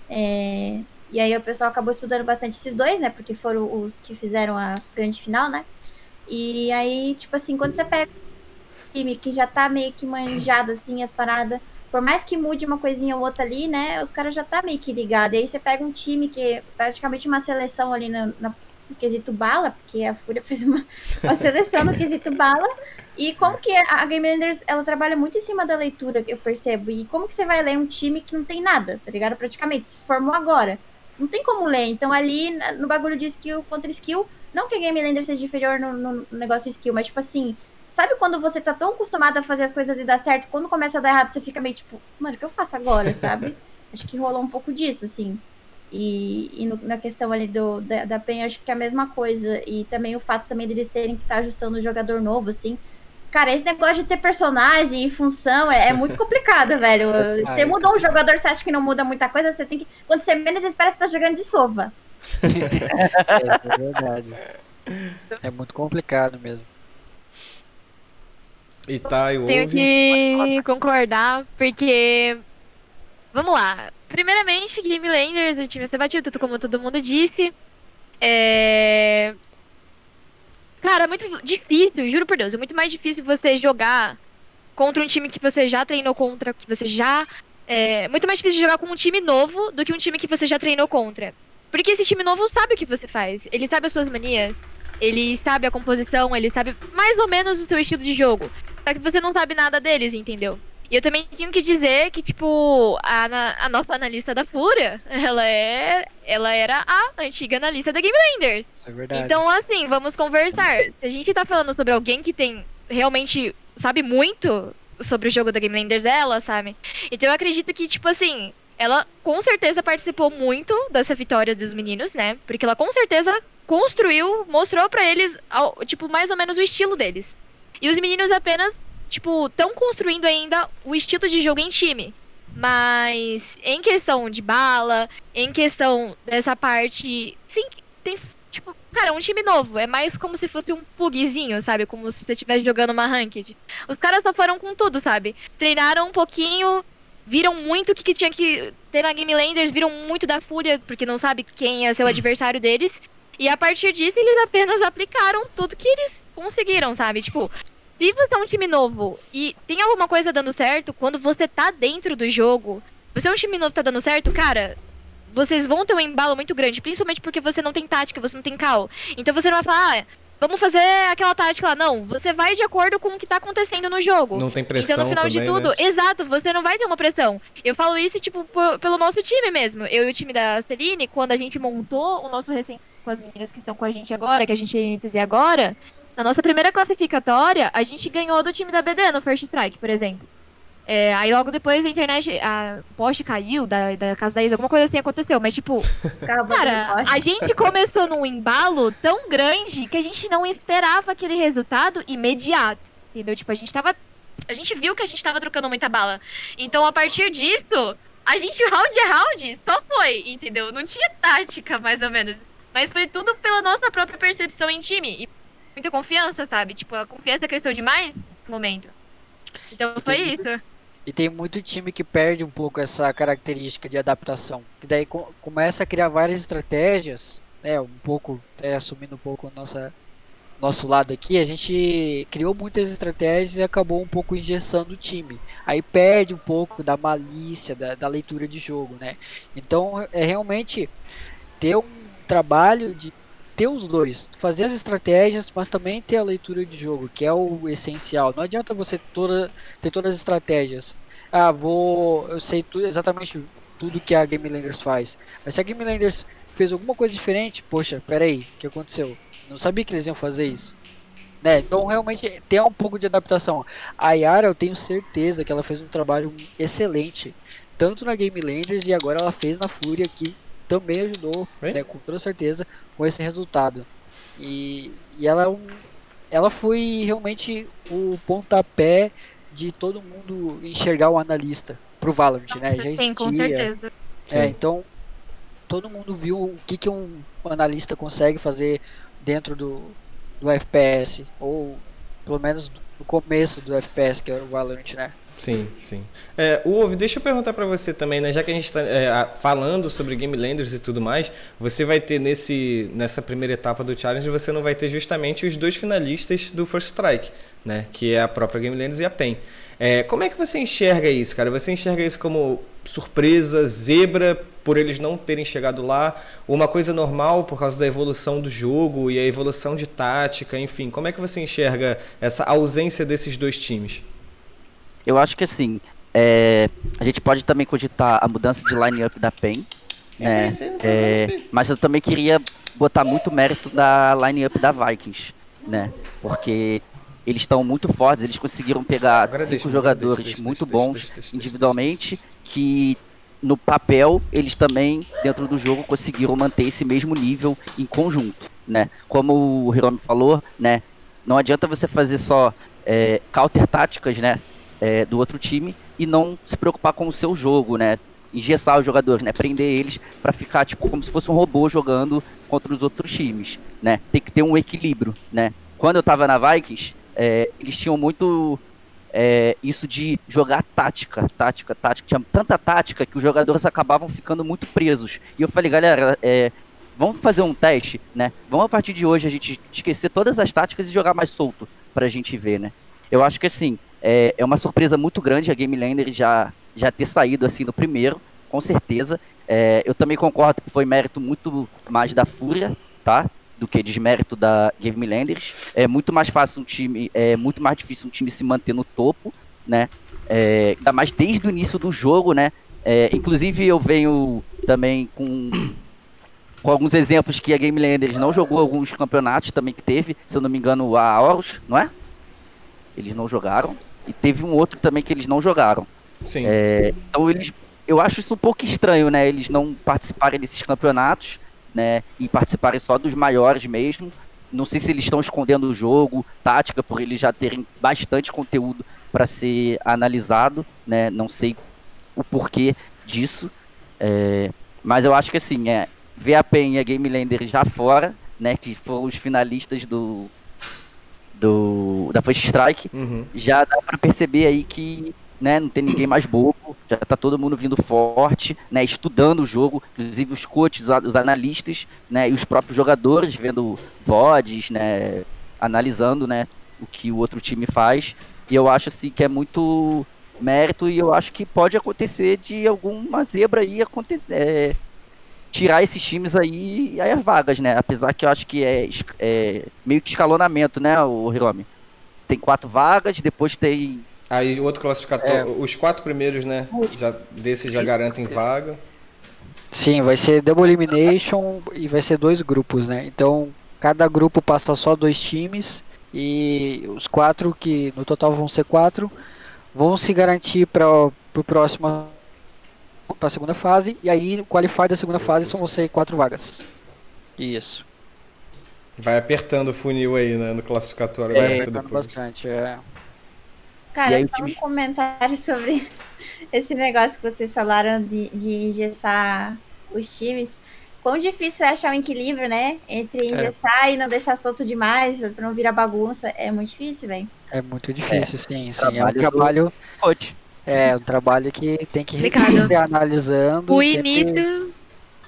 É, e aí o pessoal acabou estudando bastante esses dois, né? Porque foram os que fizeram a grande final, né? E aí, tipo assim, quando você pega um time que já tá meio que manjado, assim, as paradas por mais que mude uma coisinha ou outra ali, né? Os caras já tá meio que ligados. E aí você pega um time que é praticamente uma seleção ali no quesito bala, porque a Fúria [LAUGHS] fez uma, uma seleção no quesito bala. E como que a Game Enders, ela trabalha muito em cima da leitura, eu percebo. E como que você vai ler um time que não tem nada, tá ligado? Praticamente, se formou agora. Não tem como ler. Então ali, no bagulho de skill contra skill, não que a Game seja inferior no, no negócio de skill, mas tipo assim, Sabe quando você tá tão acostumado a fazer as coisas e dar certo, quando começa a dar errado, você fica meio tipo, mano, o que eu faço agora, [LAUGHS] sabe? acho que rolou um pouco disso, assim. E, e no, na questão ali do, da, da PEN, acho que é a mesma coisa. E também o fato também deles terem que estar tá ajustando o jogador novo, assim. Cara, esse negócio de ter personagem e função é, é muito complicado, [LAUGHS] velho. Você mudou um jogador, você acha que não muda muita coisa, você tem que. Quando você menos espera, você tá jogando de sova. [LAUGHS] é, é verdade. É muito complicado mesmo. E tá, eu Tenho que concordar, porque. Vamos lá. Primeiramente, Game Landers, o time ser batido, tudo como todo mundo disse. É. Cara, é muito difícil, juro por Deus, é muito mais difícil você jogar contra um time que você já treinou contra, que você já. É muito mais difícil jogar com um time novo do que um time que você já treinou contra. Porque esse time novo sabe o que você faz, ele sabe as suas manias, ele sabe a composição, ele sabe mais ou menos o seu estilo de jogo. Só que você não sabe nada deles, entendeu? E eu também tenho que dizer que, tipo, a, a nossa analista da Fúria, [LAUGHS] ela é. Ela era a antiga analista da Game Landers. Isso é verdade. Então, assim, vamos conversar. Se a gente tá falando sobre alguém que tem realmente sabe muito sobre o jogo da Game Landers, é ela, sabe? Então eu acredito que, tipo assim, ela com certeza participou muito dessa vitória dos meninos, né? Porque ela com certeza construiu, mostrou para eles, tipo, mais ou menos o estilo deles. E os meninos apenas tipo, estão construindo ainda o estilo de jogo em time. Mas em questão de bala, em questão dessa parte. Sim, tem. Tipo, cara, um time novo. É mais como se fosse um pugzinho, sabe? Como se você estivesse jogando uma ranked. Os caras só foram com tudo, sabe? Treinaram um pouquinho, viram muito o que, que tinha que ter na Game Landers, viram muito da Fúria, porque não sabe quem é seu adversário deles. E a partir disso, eles apenas aplicaram tudo que eles conseguiram, sabe? Tipo, se você é um time novo e tem alguma coisa dando certo, quando você tá dentro do jogo, você é um time novo que tá dando certo, cara, vocês vão ter um embalo muito grande, principalmente porque você não tem tática, você não tem cal. Então você não vai falar, ah, vamos fazer aquela tática lá. Não, você vai de acordo com o que tá acontecendo no jogo. Não tem pressão Então no final também, de tudo, né? exato, você não vai ter uma pressão. Eu falo isso, tipo, pelo nosso time mesmo. Eu e o time da Celine, quando a gente montou o nosso recém com as meninas que estão com a gente agora, que a gente ia agora, na nossa primeira classificatória, a gente ganhou do time da BD no First Strike, por exemplo. É, aí logo depois a internet, a poste caiu da, da casa da Isa, alguma coisa assim aconteceu, mas tipo, [LAUGHS] Cara, a gente começou num embalo tão grande que a gente não esperava aquele resultado imediato. Entendeu? Tipo, a gente tava. A gente viu que a gente tava trocando muita bala. Então, a partir disso, a gente, round a round, só foi, entendeu? Não tinha tática, mais ou menos. Mas foi tudo pela nossa própria percepção em time. E muita confiança, sabe? Tipo, a confiança cresceu demais no momento. Então foi Entendi. isso. E tem muito time que perde um pouco essa característica de adaptação. Que daí co- começa a criar várias estratégias, né? Um pouco, até assumindo um pouco nossa, nosso lado aqui, a gente criou muitas estratégias e acabou um pouco engessando o time. Aí perde um pouco da malícia, da, da leitura de jogo, né? Então é realmente ter um trabalho de ter os dois, fazer as estratégias, mas também ter a leitura de jogo, que é o essencial. Não adianta você toda, ter todas as estratégias. Ah, vou. Eu sei tu, exatamente tudo que a Game Landers faz. Mas se a Game Landers fez alguma coisa diferente, poxa, peraí, o que aconteceu? Não sabia que eles iam fazer isso. Né? Então realmente tem um pouco de adaptação. A Yara, eu tenho certeza que ela fez um trabalho excelente. Tanto na Game Landers e agora ela fez na Fúria que também ajudou, né, com toda certeza, com esse resultado. E, e ela é um, ela foi realmente o pontapé de todo mundo enxergar o analista pro Valorant, né? Já Sim, com existia. certeza. É, Sim. então todo mundo viu o que, que um analista consegue fazer dentro do, do FPS, ou pelo menos no começo do FPS, que é o Valorant, né? Sim, sim. É, Ovo, deixa eu perguntar pra você também, né? Já que a gente está falando sobre Game Landers e tudo mais, você vai ter nesse, nessa primeira etapa do Challenge, você não vai ter justamente os dois finalistas do First Strike, né? Que é a própria Game Landers e a PEN. É, como é que você enxerga isso, cara? Você enxerga isso como surpresa, zebra, por eles não terem chegado lá, uma coisa normal por causa da evolução do jogo e a evolução de tática, enfim. Como é que você enxerga essa ausência desses dois times? Eu acho que assim, é, a gente pode também cogitar a mudança de line-up da PEN, né? É, mas eu também queria botar muito mérito da line-up da Vikings, né? Porque eles estão muito fortes, eles conseguiram pegar Agora cinco deixa, jogadores deixa, deixa, muito bons individualmente, que no papel eles também, dentro do jogo, conseguiram manter esse mesmo nível em conjunto, né? Como o Hiromi falou, né? Não adianta você fazer só é, counter táticas, né? É, do outro time e não se preocupar com o seu jogo, né? Engessar os jogadores, né? Prender eles para ficar tipo como se fosse um robô jogando contra os outros times, né? Tem que ter um equilíbrio, né? Quando eu tava na Vikings, é, eles tinham muito é, isso de jogar tática, tática, tática. Tinha tanta tática que os jogadores acabavam ficando muito presos. E eu falei, galera, é, vamos fazer um teste, né? Vamos a partir de hoje a gente esquecer todas as táticas e jogar mais solto pra gente ver, né? Eu acho que assim, é, é uma surpresa muito grande a Game Lander já, já ter saído assim no primeiro, com certeza. É, eu também concordo que foi mérito muito mais da Fúria, tá? do que desmérito da Game Landers. É muito mais fácil um time, é muito mais difícil um time se manter no topo, né? É, ainda mais desde o início do jogo, né? É, inclusive eu venho também com, com alguns exemplos que a Game Landers não jogou alguns campeonatos também que teve, se eu não me engano, a Horus, não é? Eles não jogaram. E teve um outro também que eles não jogaram. Sim. É, então eles. Eu acho isso um pouco estranho, né? Eles não participarem desses campeonatos né? E participarem só dos maiores mesmo. Não sei se eles estão escondendo o jogo, tática, por eles já terem bastante conteúdo para ser analisado, né? Não sei o porquê disso. É, mas eu acho que assim, é, VAP e a Game Lander já fora, né? Que foram os finalistas do, do da First Strike, uhum. já dá para perceber aí que né? Não tem ninguém mais bobo, já tá todo mundo vindo forte, né? Estudando o jogo, inclusive os coaches, os analistas, né? E os próprios jogadores vendo VODs, né? Analisando, né? O que o outro time faz. E eu acho assim que é muito mérito e eu acho que pode acontecer de alguma zebra aí acontecer. É, tirar esses times aí, aí as vagas, né? Apesar que eu acho que é, é meio que escalonamento, né, o Hiromi? Tem quatro vagas, depois tem Aí o outro classificatório, é. os quatro primeiros, né? Já, desses já garantem vaga. Sim, vai ser Double Elimination e vai ser dois grupos, né? Então cada grupo passa só dois times e os quatro que no total vão ser quatro vão se garantir para o próximo para a segunda fase e aí o qualify da segunda fase são você quatro vagas. Isso. Vai apertando o funil aí, né, no classificatório. É, apertando bastante, é. Cara, aí, só time... um comentário [LAUGHS] sobre esse negócio que vocês falaram de, de engessar os times. Quão difícil é achar um equilíbrio, né? Entre é. engessar é. e não deixar solto demais, pra não virar bagunça. É muito difícil, velho. É muito difícil, é. sim, sim. É um trabalho. Do... É, um trabalho que tem que ir analisando. O sempre... início.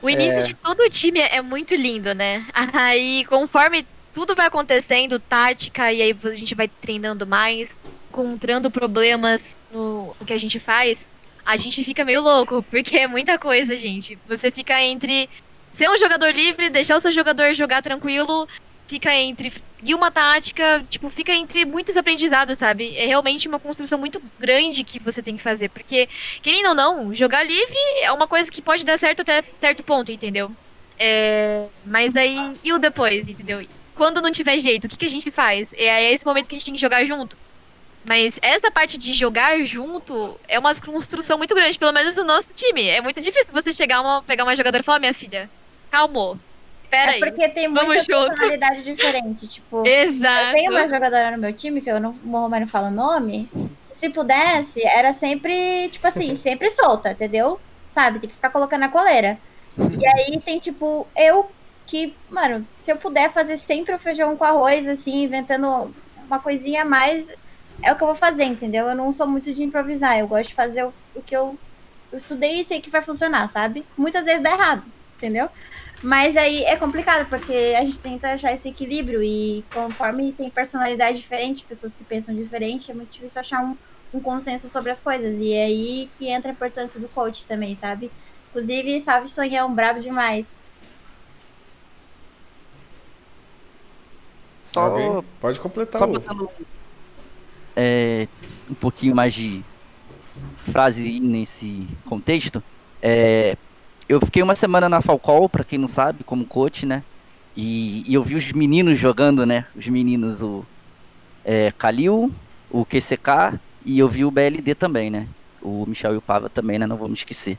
O início é... de todo o time é muito lindo, né? [LAUGHS] Aí, conforme tudo vai acontecendo, tática, e aí a gente vai treinando mais encontrando problemas no, no que a gente faz, a gente fica meio louco, [LAUGHS] porque é muita coisa, gente. Você fica entre ser um jogador livre, deixar o seu jogador jogar tranquilo, fica entre e uma tática, tipo, fica entre muitos aprendizados, sabe? É realmente uma construção muito grande que você tem que fazer, porque querendo ou não, jogar livre é uma coisa que pode dar certo até certo ponto, entendeu? É... mas aí e o depois, entendeu? Quando não tiver jeito, o que, que a gente faz? É, é esse momento que a gente tem que jogar junto. Mas essa parte de jogar junto é uma construção muito grande, pelo menos no nosso time. É muito difícil você chegar uma, pegar uma jogadora e falar, minha filha, calmou. Pera é aí. porque tem muita junto. personalidade diferente. Tipo, Exato. eu tenho uma jogadora no meu time, que eu não morro mais não falo o nome. Se pudesse, era sempre, tipo assim, [LAUGHS] sempre solta, entendeu? Sabe? Tem que ficar colocando a coleira. E [LAUGHS] aí tem, tipo, eu que, mano, se eu puder fazer sempre o feijão com arroz, assim, inventando uma coisinha a mais, é o que eu vou fazer, entendeu? Eu não sou muito de improvisar, eu gosto de fazer o, o que eu, eu estudei e sei que vai funcionar, sabe? Muitas vezes dá errado, entendeu? Mas aí é complicado, porque a gente tenta achar esse equilíbrio e conforme tem personalidade diferente, pessoas que pensam diferente, é muito difícil achar um, um consenso sobre as coisas. E é aí que entra a importância do coach também, sabe? Inclusive, salve Sonhão, brabo demais. Só okay. Pode completar. Só botando é, um pouquinho mais de frase nesse contexto, é, eu fiquei uma semana na Falcol, para quem não sabe, como coach, né? E, e, eu vi os meninos jogando, né? Os meninos, o, é, Kalil, o QCK e eu vi o BLD também, né? O Michel e o Pava também, né? Não vamos esquecer.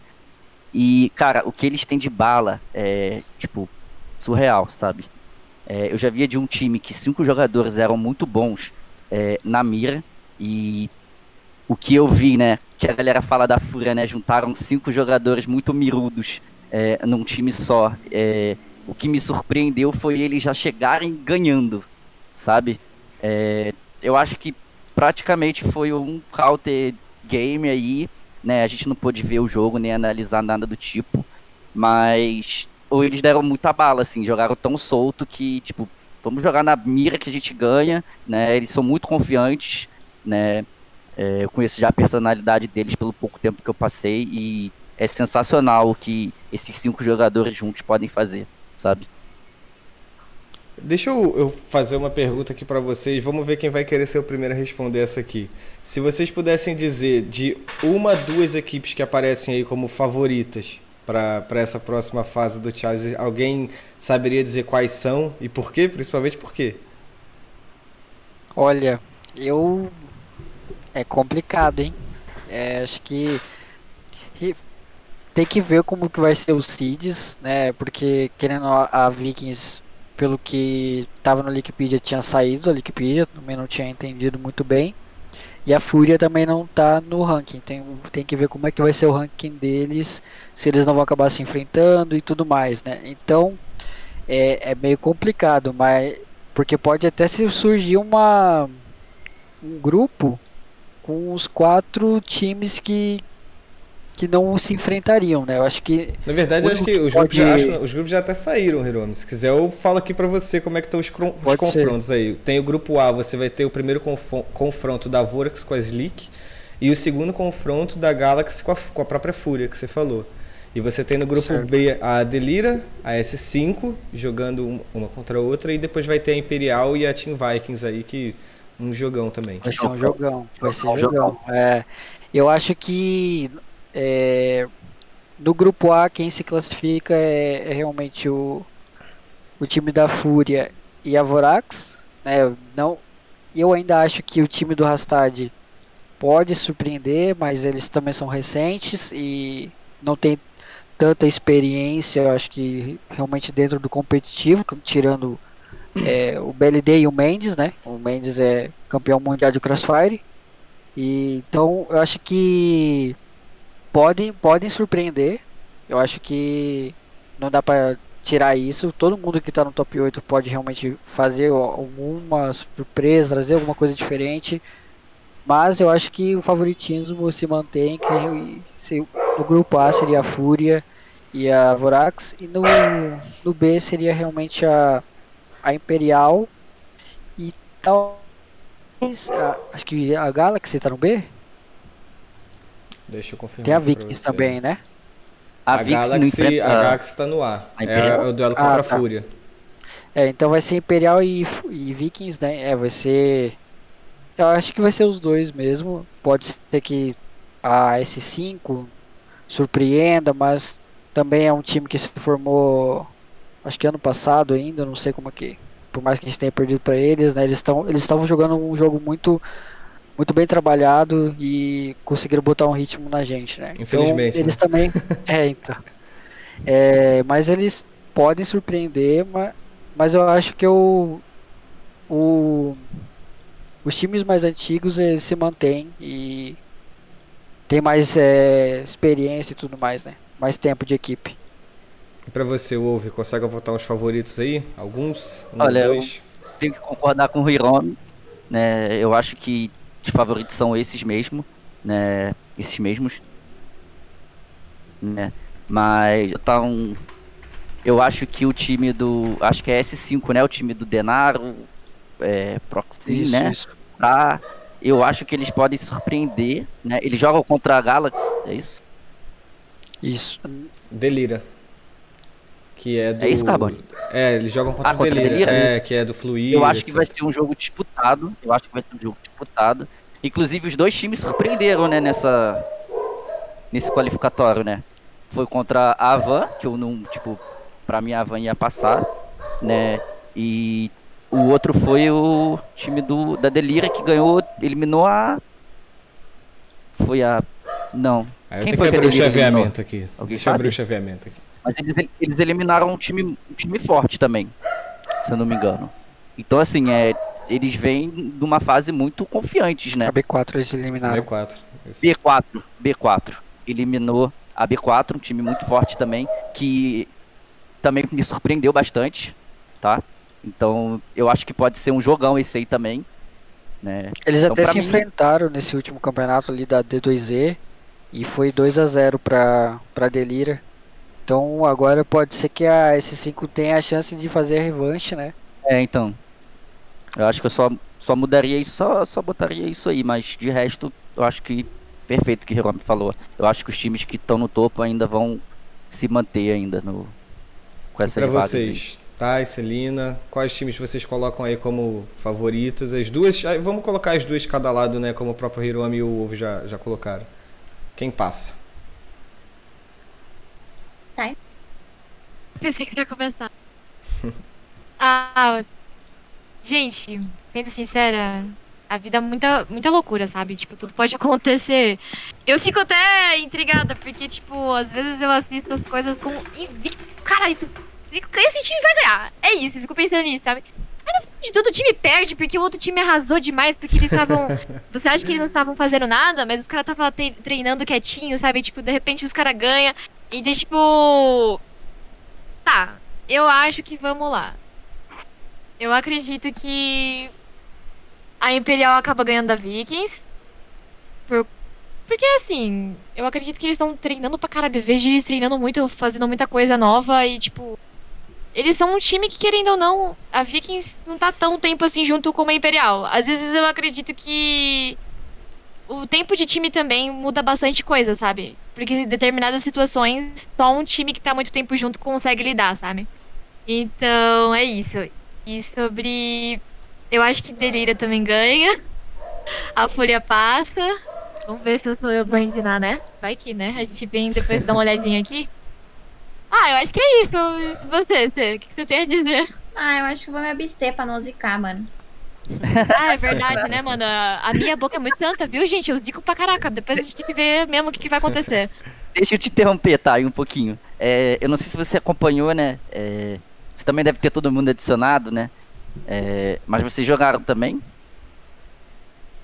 E, cara, o que eles têm de bala é, tipo, surreal, sabe? É, eu já via de um time que cinco jogadores eram muito bons é, na mira e o que eu vi, né? Que a galera fala da Fúria, né? Juntaram cinco jogadores muito mirudos é, num time só. É, o que me surpreendeu foi eles já chegarem ganhando, sabe? É, eu acho que praticamente foi um counter game aí, né? A gente não pôde ver o jogo nem analisar nada do tipo, mas ou eles deram muita bala, assim, jogaram tão solto que, tipo, vamos jogar na mira que a gente ganha, né? Eles são muito confiantes, né? É, eu conheço já a personalidade deles pelo pouco tempo que eu passei e é sensacional o que esses cinco jogadores juntos podem fazer, sabe? Deixa eu, eu, fazer uma pergunta aqui para vocês. Vamos ver quem vai querer ser o primeiro a responder essa aqui. Se vocês pudessem dizer de uma, duas equipes que aparecem aí como favoritas para essa próxima fase do Charles, alguém saberia dizer quais são e por quê? Principalmente por quê? Olha, eu. É complicado, hein? É, acho que. Tem que ver como que vai ser os seeds, né? Porque querendo a Vikings pelo que estava no Wikipedia, tinha saído da Wikipedia, também não tinha entendido muito bem. E a Fúria também não está no ranking, tem, tem que ver como é que vai ser o ranking deles, se eles não vão acabar se enfrentando e tudo mais, né? Então é, é meio complicado, mas porque pode até se surgir uma um grupo com os quatro times que, que não se enfrentariam, né? Eu acho que. Na verdade, eu acho que os, pode... grupos já, acho, os grupos já até saíram, Hiromi. Se quiser, eu falo aqui para você como é que estão os, os confrontos ser. aí. Tem o grupo A, você vai ter o primeiro confronto da Vorax com a Slick e o segundo confronto da Galaxy com a, com a própria Fúria, que você falou. E você tem no grupo certo. B a Delira, a S5, jogando uma contra a outra, e depois vai ter a Imperial e a Team Vikings aí, que um jogão também. Vai ser um jogão, vai ser um jogão. É, eu acho que é, no grupo A, quem se classifica é, é, realmente o, o time da Fúria e a Vorax. Né? Não, eu ainda acho que o time do Rastad pode surpreender, mas eles também são recentes e não tem tanta experiência, eu acho que realmente dentro do competitivo, tirando é, o BLD e o Mendes, né? O Mendes é campeão mundial de Crossfire. E, então eu acho que podem, podem surpreender. Eu acho que não dá para tirar isso. Todo mundo que está no top 8 pode realmente fazer alguma surpresa, trazer alguma coisa diferente. Mas eu acho que o favoritismo se mantém, que se, no grupo A seria a Fúria e a Vorax, e no, no B seria realmente a, a Imperial e talvez, acho que a Galaxy está no B? Deixa eu confirmar. Tem a Vikings também, né? A, a Galaxy, enfrenta... a Galaxy tá no ar. É o duelo contra ah, tá. a Fúria. É, então vai ser Imperial e, e Vikings, né? É, vai ser. Eu acho que vai ser os dois mesmo. Pode ser que a S5 surpreenda, mas também é um time que se formou acho que ano passado ainda, não sei como é que. Por mais que a gente tenha perdido para eles, né? Eles estão eles estavam jogando um jogo muito muito bem trabalhado e conseguiram botar um ritmo na gente, né? Infelizmente. Então, eles né? também. [LAUGHS] é, então. É, mas eles podem surpreender, mas, mas eu acho que o, o, os times mais antigos eles se mantêm e tem mais é, experiência e tudo mais, né? Mais tempo de equipe. E pra você, Wolf, consegue apontar uns favoritos aí? Alguns? Um, Olha, dois? eu tenho que concordar com o Hiromi. Né? Eu acho que de favoritos são esses mesmo, né? Esses mesmos. Né? Mas tá um. Eu acho que o time do. Acho que é S5, né? O time do Denaro, é, Proxy, isso, né? Isso. Tá, eu acho que eles podem surpreender, né? Eles jogam contra a Galaxy, é isso? Isso. Delira. Que é do. É isso, Carbone? É, eles jogam contra, ah, contra Delira. Delira. É, que é do Fluir. Eu acho etc. que vai ser um jogo disputado. Eu acho que vai ser um jogo disputado. Inclusive, os dois times surpreenderam, né, nessa. Nesse qualificatório, né? Foi contra a Avan, que eu não, tipo, pra mim a Avan ia passar, né? E o outro foi o time do, da Delira que ganhou, eliminou a. Foi a. Não. Eu Quem foi que abrir o chaveamento aqui. Alguém Deixa eu abrir o chaveamento aqui. Mas eles, eles eliminaram um time, um time forte também, se eu não me engano. Então, assim, é, eles vêm de uma fase muito confiantes, né? A B4 eles eliminaram. B4. B4, B4. Eliminou a B4, um time muito forte também, que também me surpreendeu bastante, tá? Então, eu acho que pode ser um jogão esse aí também. Né? Eles então, até se mim... enfrentaram nesse último campeonato ali da D2E e foi 2 a 0 para para Delira. Então agora pode ser que a S5 tenha a chance de fazer a revanche, né? É, então. Eu acho que eu só, só mudaria isso, só, só botaria isso aí, mas de resto, eu acho que perfeito o que o Hiromi falou. Eu acho que os times que estão no topo ainda vão se manter ainda no, com essa Para vocês, tá, Celina, quais times vocês colocam aí como favoritos? As duas, vamos colocar as duas de cada lado, né, como o próprio Hiromi e o Ovo já, já colocaram. Quem passa? Tá. Pensei que ia começar. [LAUGHS] ah, gente, sendo sincera, a vida é muita, muita loucura, sabe? Tipo, tudo pode acontecer. Eu fico até intrigada, porque, tipo, às vezes eu assisto as coisas com. Cara, isso. Esse time vai ganhar. É isso, eu fico pensando nisso, sabe? de tudo o time perde porque o outro time arrasou demais, porque eles estavam. [LAUGHS] Você acha que eles não estavam fazendo nada, mas os caras estavam treinando quietinho, sabe? Tipo, de repente os caras ganham. E de tipo. Tá, eu acho que vamos lá. Eu acredito que a Imperial acaba ganhando da Vikings. Por... Porque assim, eu acredito que eles estão treinando pra caralho. Vejo eles treinando muito, fazendo muita coisa nova e tipo. Eles são um time que, querendo ou não, a Vikings não tá tão tempo assim junto com a Imperial. Às vezes eu acredito que o tempo de time também muda bastante coisa, sabe? Porque em determinadas situações, só um time que tá muito tempo junto consegue lidar, sabe? Então, é isso. E sobre. Eu acho que Delira também ganha. A Fúria passa. Vamos ver se eu sou eu pra ensinar, né? Vai que, né? A gente vem depois dar uma olhadinha aqui. Ah, eu acho que é isso. Você, você, o que você tem a dizer? Ah, eu acho que vou me abster pra não zicar, mano. [LAUGHS] Ah, é verdade, né, mano? A minha boca é muito santa, viu, gente? Eu digo pra caraca. Depois a gente tem que ver mesmo o que, que vai acontecer. Deixa eu te interromper, tá? Um pouquinho. É, eu não sei se você acompanhou, né? É, você também deve ter todo mundo adicionado, né? É, mas vocês jogaram também?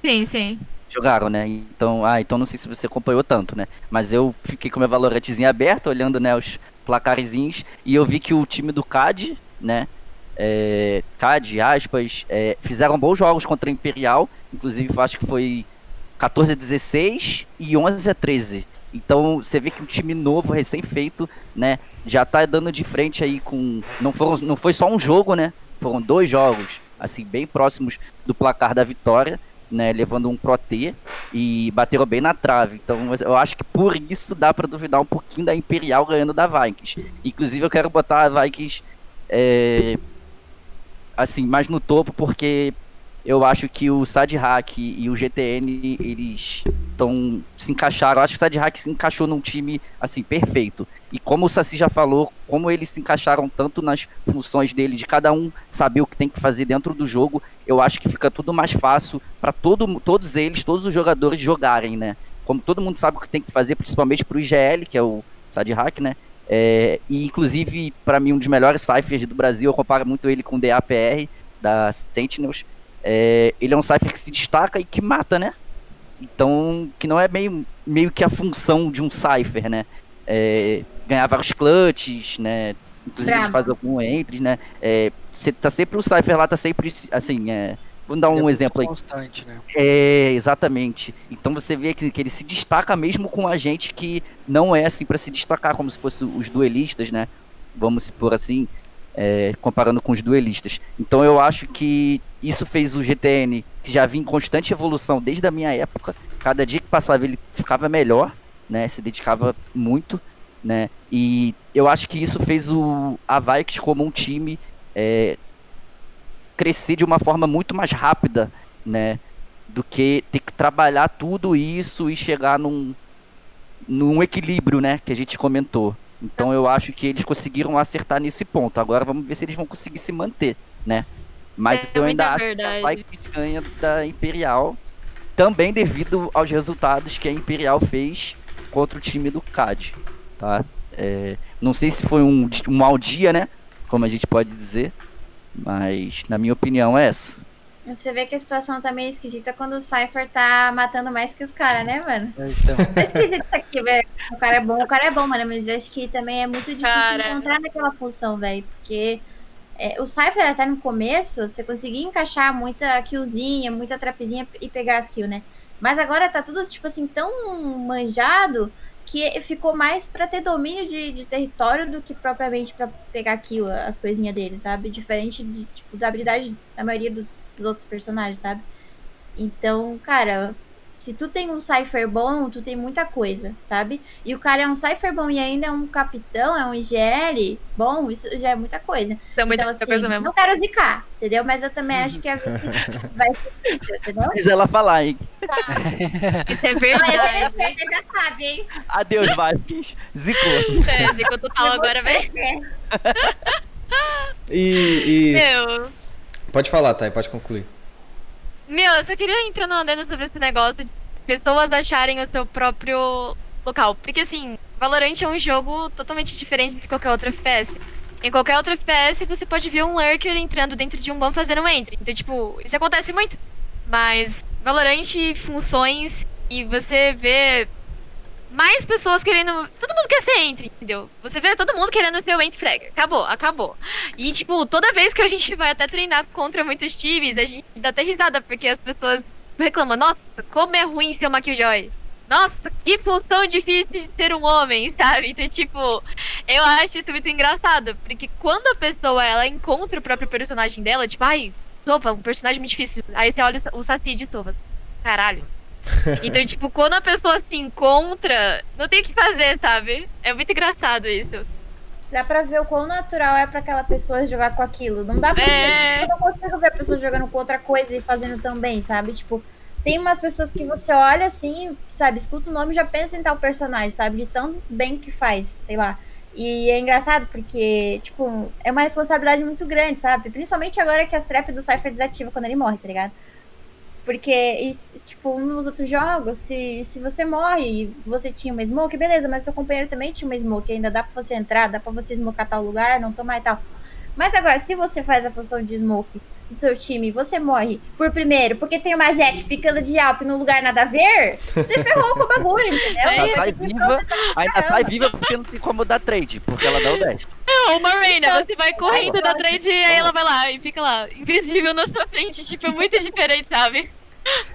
Sim, sim. Jogaram, né? Então, ah, então não sei se você acompanhou tanto, né? Mas eu fiquei com meu valorantezinho aberto, olhando, né, os placarezinhos, e eu vi que o time do CAD, né? É, CAD, aspas, é, fizeram bons jogos contra a Imperial, inclusive acho que foi 14 a 16 e 11 a 13. Então você vê que um time novo, recém-feito, né, já tá dando de frente aí com. Não, foram, não foi só um jogo, né? Foram dois jogos, assim, bem próximos do placar da vitória né, levando um Pro T e bateram bem na trave. Então eu acho que por isso dá para duvidar um pouquinho da Imperial ganhando da Vikings. Inclusive eu quero botar a Vikings é, assim, mais no topo porque eu acho que o Sad Hack e o GTN eles estão se encaixaram. Eu acho que o Sad Hack se encaixou num time assim perfeito. E como o Saci já falou, como eles se encaixaram tanto nas funções dele, de cada um saber o que tem que fazer dentro do jogo, eu acho que fica tudo mais fácil para todo, todos eles, todos os jogadores jogarem, né? Como todo mundo sabe o que tem que fazer, principalmente para o IGL, que é o Sad Hack, né? É, e inclusive, para mim, um dos melhores ciphers do Brasil, eu comparo muito ele com o DAPR da Sentinels é, ele é um Cypher que se destaca e que mata, né? Então, que não é meio, meio que a função de um Cypher, né? É, ganhar vários clutches, né? Inclusive Bravo. ele faz algum entries, né? É, tá sempre o Cypher lá, tá sempre, assim, é... Vamos dar um é exemplo aí. Constante, né? É, exatamente. Então você vê que, que ele se destaca mesmo com a gente que não é assim para se destacar, como se fosse os duelistas, né? Vamos por assim é, comparando com os duelistas. Então eu acho que isso fez o GTN, que já vinha em constante evolução desde a minha época, cada dia que passava ele ficava melhor, né, se dedicava muito, né, e eu acho que isso fez o a Vikings como um time é, crescer de uma forma muito mais rápida, né, do que ter que trabalhar tudo isso e chegar num, num equilíbrio, né, que a gente comentou. Então eu acho que eles conseguiram acertar nesse ponto. Agora vamos ver se eles vão conseguir se manter, né? Mas É eu ainda acho verdade. que a Vikings ganha da Imperial, também devido aos resultados que a Imperial fez contra o time do CAD, tá? É, não sei se foi um, um mau dia, né? Como a gente pode dizer, mas na minha opinião é essa. Você vê que a situação tá meio esquisita quando o Cypher tá matando mais que os caras, né, mano? Então, Tá esquisito isso aqui, velho. O cara é bom, o cara é bom, mano, mas eu acho que também é muito difícil Cara. encontrar naquela função, velho. Porque é, o Cypher até no começo, você conseguia encaixar muita killzinha, muita trapezinha e pegar as kills, né? Mas agora tá tudo, tipo assim, tão manjado que ficou mais pra ter domínio de, de território do que propriamente pra pegar kill, as coisinhas dele, sabe? Diferente de, tipo, da habilidade da maioria dos, dos outros personagens, sabe? Então, cara, se tu tem um Cypher bom, tu tem muita coisa, sabe? E o cara é um Cypher bom e ainda é um capitão, é um IGL bom, isso já é muita coisa. Então, muita então, assim, coisa mesmo. não quero zicar, entendeu? Mas eu também acho que a [LAUGHS] vai ser difícil, entendeu? Fiz ela falar, hein? Isso é Mas verdade. você já sabe, hein? Adeus, Vikings. Zicou. É, ficou total agora, velho. [LAUGHS] E, e- Meu, Pode falar, Thay, pode concluir. Meu, eu só queria entrar no andando sobre esse negócio de pessoas acharem o seu próprio local. Porque assim, Valorant é um jogo totalmente diferente de qualquer outro FPS. Em qualquer outro FPS, você pode ver um lurker entrando dentro de um ban fazendo um entry. Então, tipo, isso acontece muito. Mas Valorant, funções, e você vê mais pessoas querendo. Todo mundo quer ser entry, entendeu? Você vê todo mundo querendo ser o entry frag. Acabou, acabou. E, tipo, toda vez que a gente vai até treinar contra muitos times, a gente dá até risada, porque as pessoas reclamam, nossa, como é ruim ser uma Killjoy. Nossa, que função difícil de ser um homem, [LAUGHS] sabe? Então, tipo, eu acho isso muito engraçado, porque quando a pessoa, ela encontra o próprio personagem dela, tipo, ai, Sova, um personagem muito difícil. Aí você olha o Saci de Sova. Caralho. [LAUGHS] Então, tipo, quando a pessoa se encontra, não tem o que fazer, sabe? É muito engraçado isso. Dá pra ver o quão natural é pra aquela pessoa jogar com aquilo. Não dá pra É. Eu não consigo ver a pessoa jogando com outra coisa e fazendo também, sabe? Tipo, tem umas pessoas que você olha assim, sabe, escuta o nome e já pensa em tal personagem, sabe? De tão bem que faz, sei lá. E é engraçado porque, tipo, é uma responsabilidade muito grande, sabe? Principalmente agora que as trap do Cypher desativa quando ele morre, tá ligado? Porque, tipo, nos outros jogos, se, se você morre e você tinha uma smoke, beleza, mas seu companheiro também tinha uma smoke, ainda dá pra você entrar, dá pra você smocar tal lugar, não tomar e tal. Mas agora, se você faz a função de smoke no seu time, você morre por primeiro, porque tem uma jet picando de Alp no lugar nada a ver, você ferrou com o bagulho, entendeu? É Ela isso. sai viva, ainda sai viva porque não tem como dar trade, porque ela dá o dash. Não, uma Reina, Então, você vai correndo da trade e aí ela vai lá e fica lá, invisível na sua frente. Tipo, é muito [LAUGHS] diferente, sabe?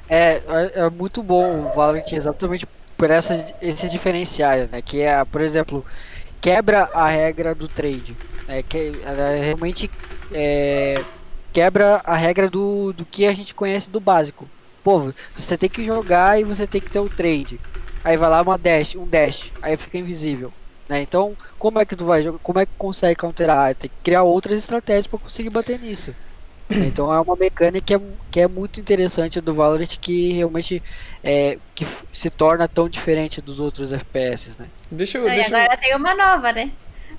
É, é é muito bom o Valorant exatamente por essas, esses diferenciais, né? Que é, por exemplo, quebra a regra do trade. Né? Que realmente é, quebra a regra do, do que a gente conhece do básico. Pô, você tem que jogar e você tem que ter o trade. Aí vai lá uma dash, um dash, aí fica invisível. Né? Então, como é que tu vai jogar? Como é que consegue counterar? Tem que criar outras estratégias para conseguir bater nisso. Então é uma mecânica que é, que é muito interessante do Valorant que realmente é, que se torna tão diferente dos outros FPS, né? Deixa eu. E Deixa eu... agora tem uma nova, né?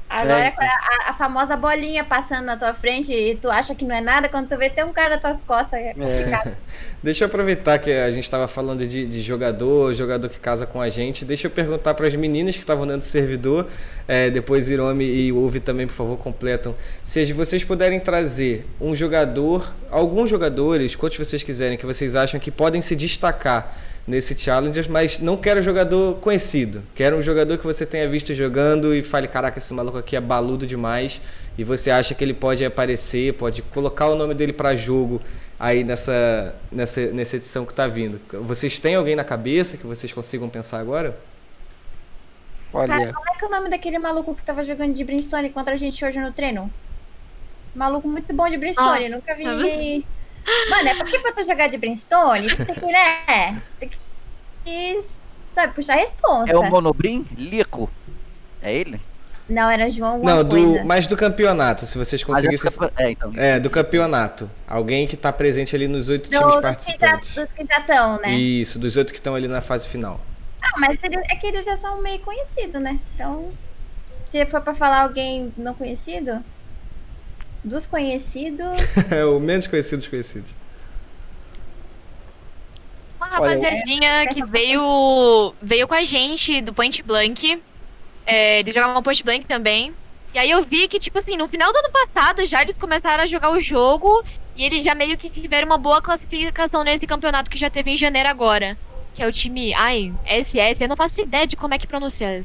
Agora É, então. a, a famosa bolinha passando na tua frente e tu acha que não é nada, quando tu vê tem um cara nas tuas costas. É complicado. [LAUGHS] Deixa eu aproveitar que a gente estava falando de, de jogador, jogador que casa com a gente. Deixa eu perguntar para as meninas que estavam dentro do servidor, é, depois Irome e Ouve também, por favor, completam. Se vocês puderem trazer um jogador, alguns jogadores, quantos vocês quiserem, que vocês acham que podem se destacar nesse Challengers, mas não quero jogador conhecido. Quero um jogador que você tenha visto jogando e fale, caraca, esse maluco aqui é baludo demais. E você acha que ele pode aparecer, pode colocar o nome dele para jogo aí nessa, nessa, nessa edição que tá vindo. Vocês têm alguém na cabeça que vocês consigam pensar agora? Olha, Como é que é o nome daquele maluco que tava jogando de Brimstone contra a gente hoje no treino? Maluco muito bom de Brimstone, Nossa, nunca vi tá ninguém. Mano, é porque pra tu jogar de Brimstone, tu tem que, né? Tem que. Sabe, puxar a responsa. É o Monobrim? Lico? É ele? Não, era João não, do, coisa. mas do campeonato, se vocês é conseguissem. É, então. É, do campeonato. Alguém que tá presente ali nos oito Do- times dos, que já, participantes. dos que já estão, né? Isso, dos oito que estão ali na fase final. Ah, mas é que eles já são meio conhecidos, né? Então, se for pra falar alguém não conhecido. Dos conhecidos. [LAUGHS] é o menos conhecido dos conhecidos. Uma rapaziadinha que veio, veio com a gente do Point Blank. É, eles jogavam Point Blank também. E aí eu vi que, tipo assim, no final do ano passado já eles começaram a jogar o jogo e eles já meio que tiveram uma boa classificação nesse campeonato que já teve em janeiro agora. Que é o time. Ai, SS, eu não faço ideia de como é que pronuncia.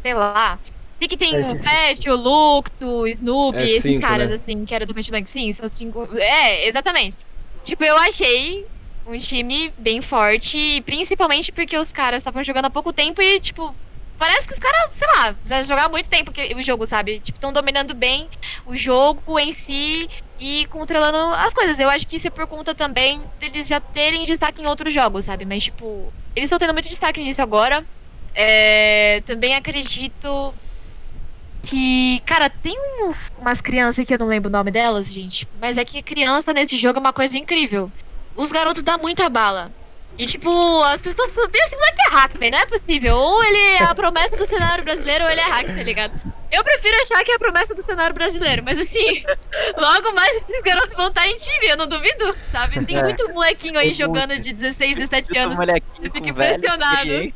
Sei lá. Sei que tem o Pet, o Lux, o Snoop, É esses cinco, caras, né? assim, que era do Point Blank. Sim, são cinco. É, exatamente. Tipo, eu achei um time bem forte, principalmente porque os caras estavam jogando há pouco tempo e, tipo, parece que os caras, sei lá, já jogaram há muito tempo que- o jogo, sabe? Tipo, estão dominando bem o jogo em si e controlando as coisas. Eu acho que isso é por conta também deles já terem destaque em outros jogos, sabe? Mas, tipo, eles estão tendo muito destaque nisso agora. É, também acredito que, cara, tem uns, umas crianças que eu não lembro o nome delas, gente. Mas é que criança nesse jogo é uma coisa incrível. Os garotos dão muita bala. E tipo, as pessoas pensam esse moleque é hack, velho. Não é possível. Ou ele é a promessa do cenário brasileiro ou ele é hack, tá ligado? Eu prefiro achar que é a promessa do cenário brasileiro, mas assim, [LAUGHS] logo mais esses garotos vão estar em time, eu não duvido, sabe? Tem É. muito molequinho aí Tem jogando muito. de 16, 17 Muito anos. molequinho eu fico velho impressionado. experiente,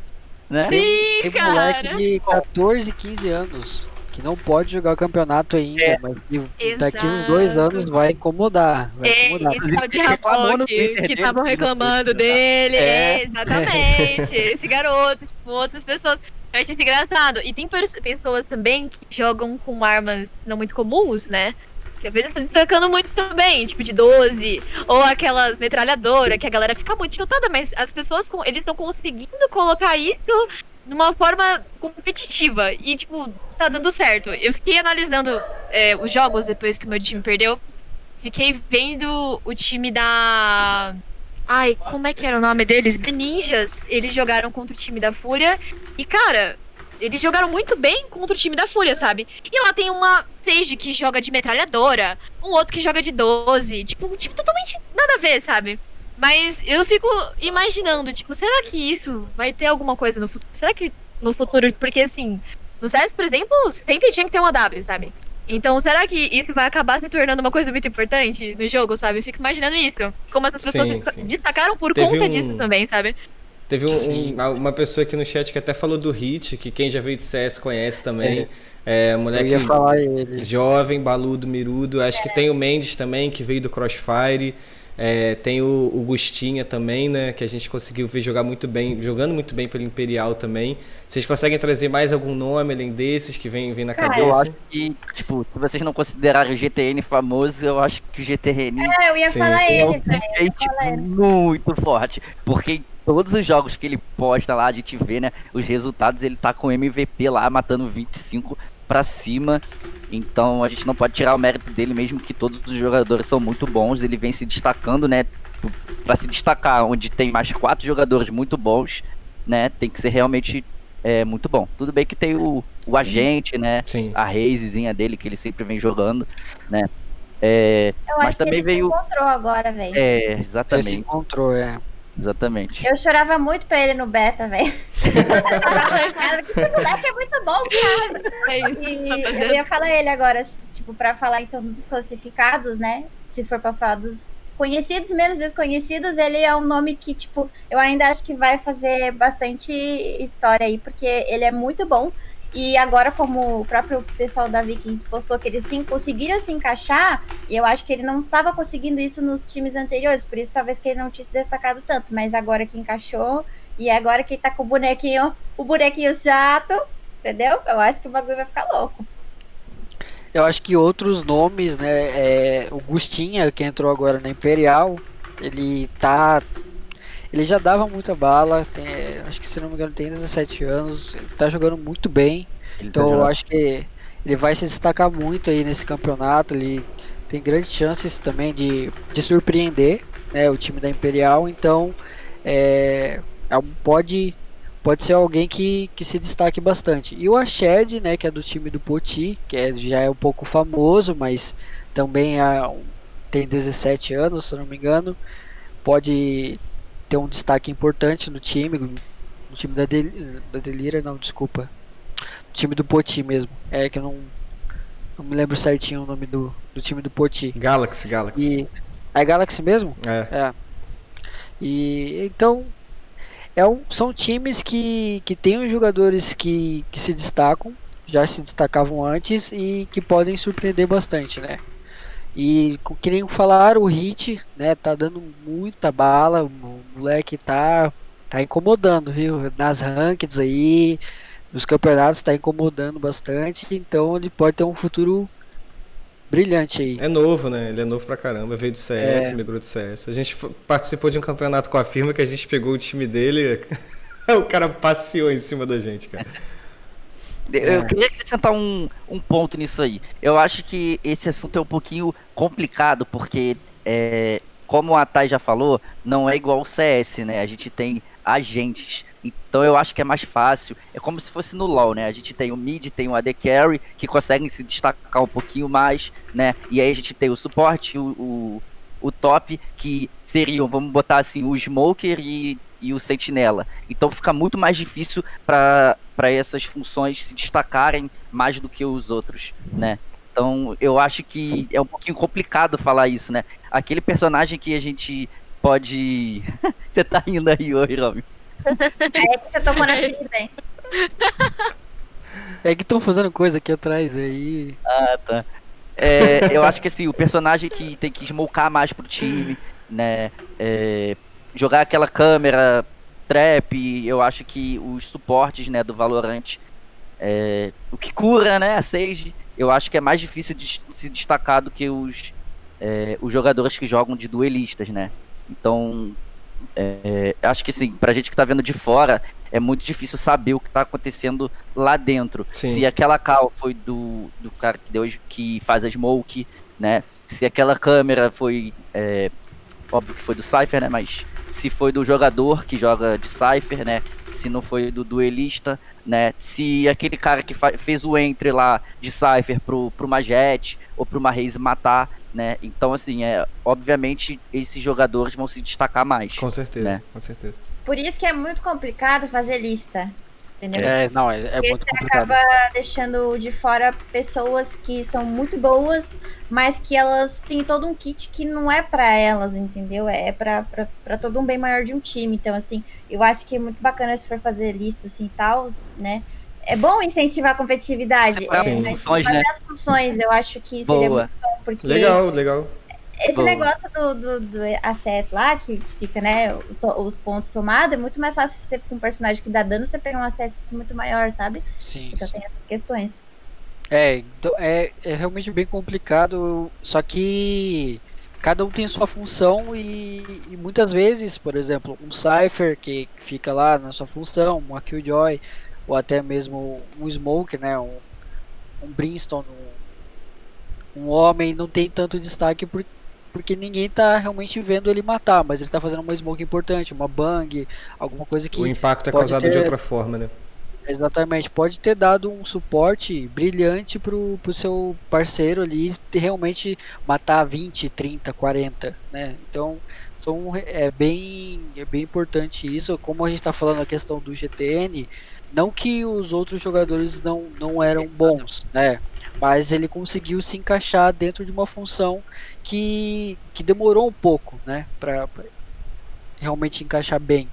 Né? Sim, Tem cara. moleque de 14, 15 anos que não pode jogar o campeonato ainda, É. mas que daqui uns dois anos vai incomodar. Vai É, incomodar. esse tal de no Rapoque, Twitter que estavam reclamando dele. É. É, exatamente. [LAUGHS] esse garoto, tipo, outras pessoas. Eu achei isso engraçado. E tem pessoas também que jogam com armas não muito comuns, né? Que às vezes estão destacando muito também, tipo de 12, ou aquelas metralhadoras, que a galera fica muito chutada, mas as pessoas, com- eles estão conseguindo colocar isso numa forma competitiva. E, tipo, tá dando certo. Eu fiquei analisando é, os jogos depois que o meu time perdeu. Fiquei vendo o time da. Ai, como é que era o nome deles? The Ninjas. Eles jogaram contra o time da Fúria. E, cara, eles jogaram muito bem contra o time da Fúria, sabe? E lá tem uma Sage que joga de metralhadora, um outro que joga de 12. Tipo, tipo totalmente nada a ver, sabe? Mas eu fico imaginando, tipo, será que isso vai ter alguma coisa no futuro? Será que no futuro. Porque, assim, no CS, por exemplo, sempre tinha que ter uma W, sabe? Então, será que isso vai acabar se tornando uma coisa muito importante no jogo, sabe? Eu fico imaginando isso. Como essas pessoas Sim, se sim. destacaram por Teve conta um- disso também, sabe? Teve um- um- uma pessoa aqui no chat que até falou do Hit, que quem já veio de CS conhece também. É, Eu moleque ia falar ele. jovem, baludo, mirudo. Acho que tem o Mendes também, que veio do Crossfire. É, tem o, o Gustinha também, né? Que a gente conseguiu ver jogar muito bem, jogando muito bem pelo Imperial também. Vocês conseguem trazer mais algum nome além desses que vem, vem na Cara, cabeça? Eu acho que, tipo, se vocês não considerarem o GTN famoso, eu acho que o GTN É, eu ia Sim, falar sim. é um ele, velho. gente falar ele. muito forte. Porque em todos os jogos que ele posta lá, a gente vê, né? Os resultados, ele tá com MVP lá, matando 25 pra cima. Então a gente não pode tirar o mérito dele, mesmo que todos os jogadores são muito bons. Ele vem se destacando, né? Pra se destacar, onde tem mais quatro jogadores muito bons, né? Tem que ser realmente é, muito bom. Tudo bem que tem o, o agente, né? Sim. A razezinha dele, que ele sempre vem jogando, né? É, Eu Mas acho que também ele veio- se encontrou agora, velho. é, Ele se exatamente, encontrou, é. Exatamente. Eu chorava muito pra ele no beta, velho. Cara, que esse moleque é muito bom, cara. É. E rapaziada. eu ia falar ele agora, tipo, pra falar então dos classificados, né? Se for pra falar dos conhecidos, menos desconhecidos, ele é um nome que, tipo, eu ainda acho que vai fazer bastante história aí, porque ele é muito bom. E agora, como o próprio pessoal da Vikings postou que eles sim conseguiram se encaixar, e eu acho que ele não estava conseguindo isso nos times anteriores, por isso talvez que ele não tinha se destacado tanto, mas agora que encaixou, e agora que tá com o bonequinho, o bonequinho chato, entendeu? Eu acho que o bagulho vai ficar louco. Eu acho que outros nomes, né? É, o Gustinha, que entrou agora na Imperial, ele tá. Ele já dava muita bala, tem- acho que se não me engano tem 17 anos, ele tá jogando muito bem. Ele tá Então eu jogando- acho que ele vai se destacar muito aí nesse campeonato. Ele tem grandes chances também de, de surpreender né, o time da Imperial. Então é, é pode, pode ser alguém que, que se destaque bastante. E o Ashed, né, que é do time do Poti, que é- já é um pouco famoso, mas também é tem 17 anos, se eu não me engano. Pode ter um destaque importante no time, no time da, Del, da Delira, não, desculpa time do Poti mesmo. É que eu não Não me lembro certinho o nome do, do time do Poti. Galaxy, Galaxy. E. É Galaxy mesmo? É. É. E então é um, são times que, que têm jogadores que, que se destacam, já se destacavam antes e que podem surpreender bastante, né? E que nem falar, o Hit, né, tá dando muita bala, o moleque tá tá incomodando, viu? Nas rankings aí, nos campeonatos tá incomodando bastante, então ele pode ter um futuro brilhante aí. É novo, né? Ele é novo pra caramba, veio do CS, É. migrou do CS. A gente participou de um campeonato com a firma que a gente pegou o time dele, [LAUGHS] o cara passeou em cima da gente, cara. É. Eu queria acrescentar um, um ponto nisso aí. Eu acho que esse assunto é um pouquinho complicado, porque, é, como a Thay já falou, não é igual o CS, né? A gente tem agentes. Então eu acho que é mais fácil. É como se fosse no LoL, né? A gente tem o mid, tem o AD Carry, que conseguem se destacar um pouquinho mais, né? E aí a gente tem o suporte, o, o, o top, que seriam, vamos botar assim, o Smoker e, e o Sentinela. Então fica muito mais difícil para essas funções se destacarem mais do que os outros, né? Então eu acho que é um pouquinho complicado falar isso, né? Aquele personagem que a gente pode. [LAUGHS] Você tá indo aí, ô Hiromi. É que você tocou na hein? É que estão fazendo coisa aqui atrás aí. Ah, tá. É, eu acho que assim, o personagem que tem que smocar mais pro time, né? é, jogar aquela câmera trap, eu acho que os suportes, né, do Valorant, é, o que cura, né, a Sage, eu acho que é mais difícil de se destacar do que os, é, os jogadores que jogam de duelistas, né? Então, é, acho que sim, pra gente que tá vendo de fora, é muito difícil saber o que tá acontecendo lá dentro. Sim. Se aquela cal foi do, do cara que, deu, que faz a smoke, né? Se aquela câmera foi. é, óbvio que foi do Cypher, né? Mas se foi do jogador que joga de Cypher, né? Se não foi do duelista, né? Se aquele cara que fez o entry lá de Cypher pro, pro Majet ou pro Raze matar, né? Então, assim, é, obviamente esses jogadores vão se destacar mais. Com certeza, Né? com certeza. Por isso que é muito complicado fazer lista. Entendeu? É, não, é, é Porque muito você complicado. acaba deixando de fora pessoas que são muito boas, mas que elas têm todo um kit que não é pra elas, entendeu? É pra todo um bem maior de um time. Então, assim, eu acho que é muito bacana se for fazer lista assim e tal, né? É bom incentivar a competitividade. Separar é, funções, fazer né? as funções, eu acho que seria Boa. muito bom, porque Legal, legal. Esse negócio do, do, do acesso lá, que fica, né, os, os pontos somados, é muito mais fácil você com um personagem que dá dano, você pegar um acesso muito maior, sabe? Sim, Então sim. tem essas questões. É, então é, é realmente bem complicado, só que cada um tem sua função e, e muitas vezes, por exemplo, um Cypher que fica lá na sua função, uma Killjoy, ou até mesmo um Smoke, né, um, um Brimstone, um, um homem não tem tanto destaque por, porque ninguém tá realmente vendo ele matar, mas ele tá fazendo uma Smoke importante, uma Bang, alguma coisa que O impacto é causado de ter- outra forma, né? Exatamente, pode ter dado um suporte brilhante pro, pro seu parceiro ali realmente matar 20, 30, 40, né? Então, são, é, bem, é bem importante isso. Como a gente está falando a questão do GTN, não que os outros jogadores não, não eram bons, né? Mas ele conseguiu se encaixar dentro de uma função que, que demorou um pouco, né? Pra realmente encaixar bem.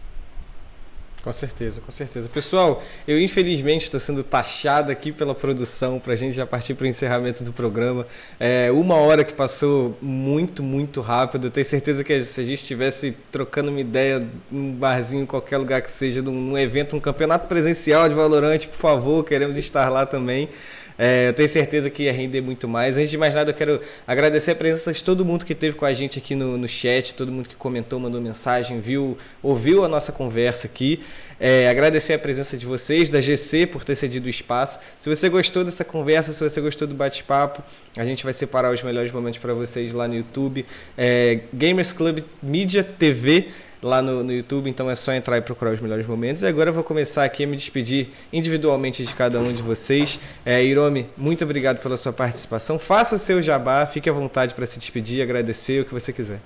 Com certeza, com certeza. Pessoal, eu infelizmente estou sendo taxado aqui pela produção para a gente já partir para o encerramento do programa. É uma hora que passou muito, muito rápido. Eu tenho certeza que se a gente estivesse trocando uma ideia num barzinho, em qualquer lugar que seja, num, num evento, um campeonato presencial de Valorante, por favor, queremos estar lá também. É, eu tenho certeza que ia render muito mais. Antes de mais nada, eu quero agradecer a presença de todo mundo que esteve com a gente aqui no, no chat, todo mundo que comentou, mandou mensagem, viu, ouviu a nossa conversa aqui. É, agradecer a presença de vocês, da GC, por ter cedido o espaço. Se você gostou dessa conversa, se você gostou do bate-papo, a gente vai separar os melhores momentos para vocês lá no YouTube. É, Gamers Club Media TV lá no, no YouTube, então é só entrar e procurar os melhores momentos. E agora eu vou começar aqui a me despedir individualmente de cada um de vocês. É, Hiromi, muito obrigado pela sua participação. Faça o seu jabá, fique à vontade para se despedir, agradecer o que você quiser.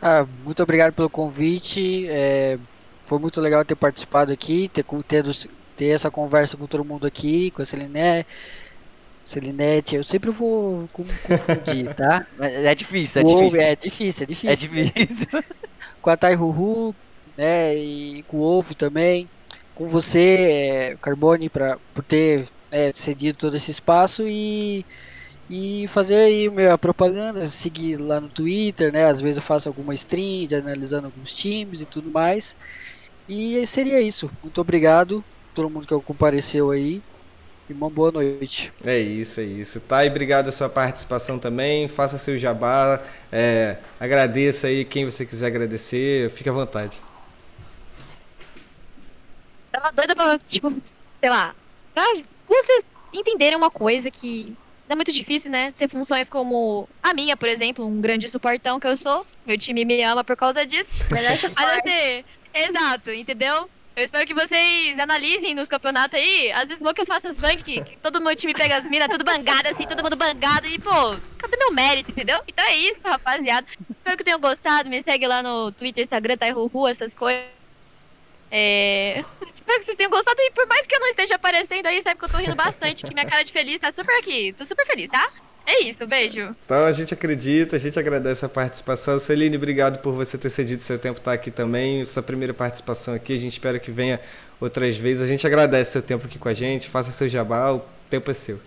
Ah, muito obrigado pelo convite. é, foi muito legal ter participado aqui, ter, ter, ter essa conversa com todo mundo aqui, com a Celiné. Celinete, eu sempre vou confundir, tá? [LAUGHS] É difícil, é difícil. É difícil, é difícil. É [LAUGHS] difícil. com a Tai Ruhu, né, e com o Ovo também, com você, é, Carbone, pra, por ter é, cedido todo esse espaço e, e fazer aí minha propaganda, seguir lá no Twitter, né, às vezes eu faço alguma stream, analisando alguns times e tudo mais, e seria isso, muito obrigado todo mundo que compareceu aí, e uma boa noite. É isso, é isso. Tá, e obrigado a sua participação também. Faça seu jabá. É, agradeça aí quem você quiser agradecer. Fique à vontade. Tava doida pra, tipo, sei lá, pra vocês entenderem uma coisa que é muito difícil, né? Ter funções como a minha, por exemplo, um grande suportão que eu sou. Meu time me ama por causa disso. Melhor suporte. Assim, exato, entendeu? Eu espero que vocês analisem nos campeonatos aí. Às vezes vou que eu faço as bank, todo meu time pega as minas, tudo bangado, assim, todo mundo bangado. E, pô, cadê meu mérito, entendeu? Então é isso, rapaziada. Espero que tenham gostado. Me segue lá no Twitter, Instagram, Taihuhu, essas coisas. É... Espero que vocês tenham gostado. E por mais que eu não esteja aparecendo aí, sabe que eu tô rindo bastante, que minha cara de feliz tá super aqui. Tô super feliz, tá? É isso, beijo. Então a gente acredita, a gente agradece a participação. Celine, obrigado por você ter cedido seu tempo estar aqui também. Sua primeira participação aqui, a gente espera que venha outras vezes. A gente agradece seu tempo aqui com a gente. Faça seu jabá, o tempo é seu.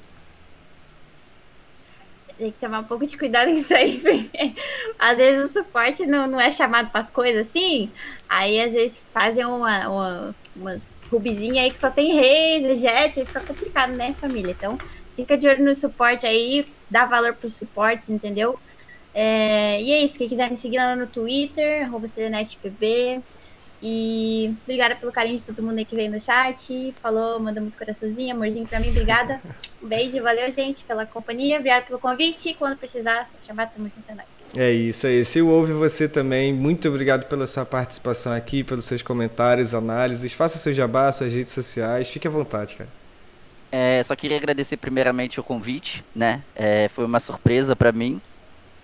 Tem que tomar um pouco de cuidado com isso aí, [LAUGHS] porque às vezes o suporte não, não é chamado para as coisas assim. Aí às vezes fazem uma, uma umas rubizinhas aí que só tem reis, jet, aí fica complicado, né, família? Então fica de olho no suporte aí, dá valor para os suportes, entendeu? É, e é isso, quem quiser me seguir lá no Twitter, arroba e obrigada pelo carinho de todo mundo aí que veio no chat. Falou, mandou muito coraçãozinho, amorzinho pra mim. Obrigada. Um beijo, valeu, gente, pela companhia. Obrigado pelo convite. Quando precisar, chamar, tamo junto, é nóis. É isso aí. Se ouve você também, muito obrigado pela sua participação aqui, pelos seus comentários, análises. Faça seu jabá, suas redes sociais. Fique à vontade, cara. É, só queria agradecer primeiramente o convite, né? É, foi uma surpresa para mim.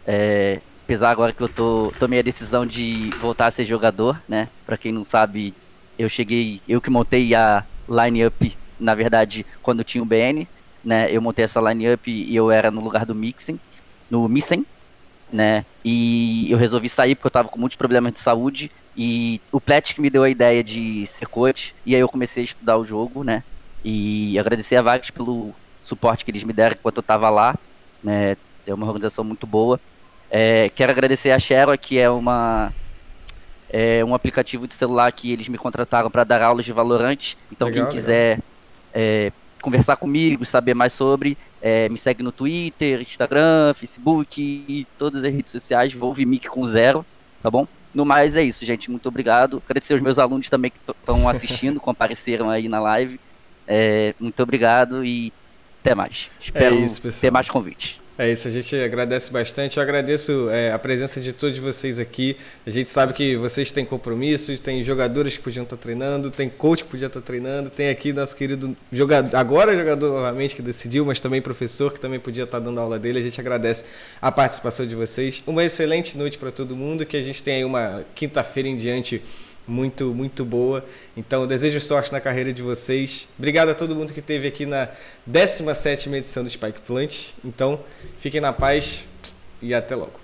É, apesar agora que eu tô, tomei a decisão de voltar a ser jogador, né? Pra quem não sabe, eu cheguei, eu que montei a line-up, na verdade, quando tinha o BN, né? Eu montei essa line-up e eu era no lugar do Mixing, no Missing, né? E eu resolvi sair porque eu tava com muitos problemas de saúde e o Plat que me deu a ideia de ser coach e aí eu comecei a estudar o jogo, né? E agradecer a Vax pelo suporte que eles me deram enquanto eu tava lá, né? É uma organização muito boa. É, quero agradecer a Xero, que é uma é um aplicativo de celular que eles me contrataram para dar aulas de Valorant. Então legal, quem quiser é, conversar comigo, saber mais sobre, é, me segue no Twitter, Instagram, Facebook e todas as redes sociais. Volvimic com zero, tá bom? No mais é isso, gente. Muito obrigado. Agradecer aos meus alunos também que estão assistindo, [LAUGHS] compareceram aí na live. É, muito obrigado e até mais. Espero é isso, ter mais convite. É isso, a gente agradece bastante. Eu agradeço é, a presença de todos vocês aqui. A gente sabe que vocês têm compromissos, tem jogadores que podiam estar treinando, tem coach que podia estar treinando, tem aqui nosso querido jogador, agora jogador novamente que decidiu, mas também professor que também podia estar dando aula dele. A gente agradece a participação de vocês. Uma excelente noite para todo mundo, que a gente tenha aí uma quinta-feira em diante muito, muito boa. Então, desejo sorte na carreira de vocês. Obrigado a todo mundo que esteve aqui na 17 edição do Spike Plant. Então, fiquem na paz e até logo.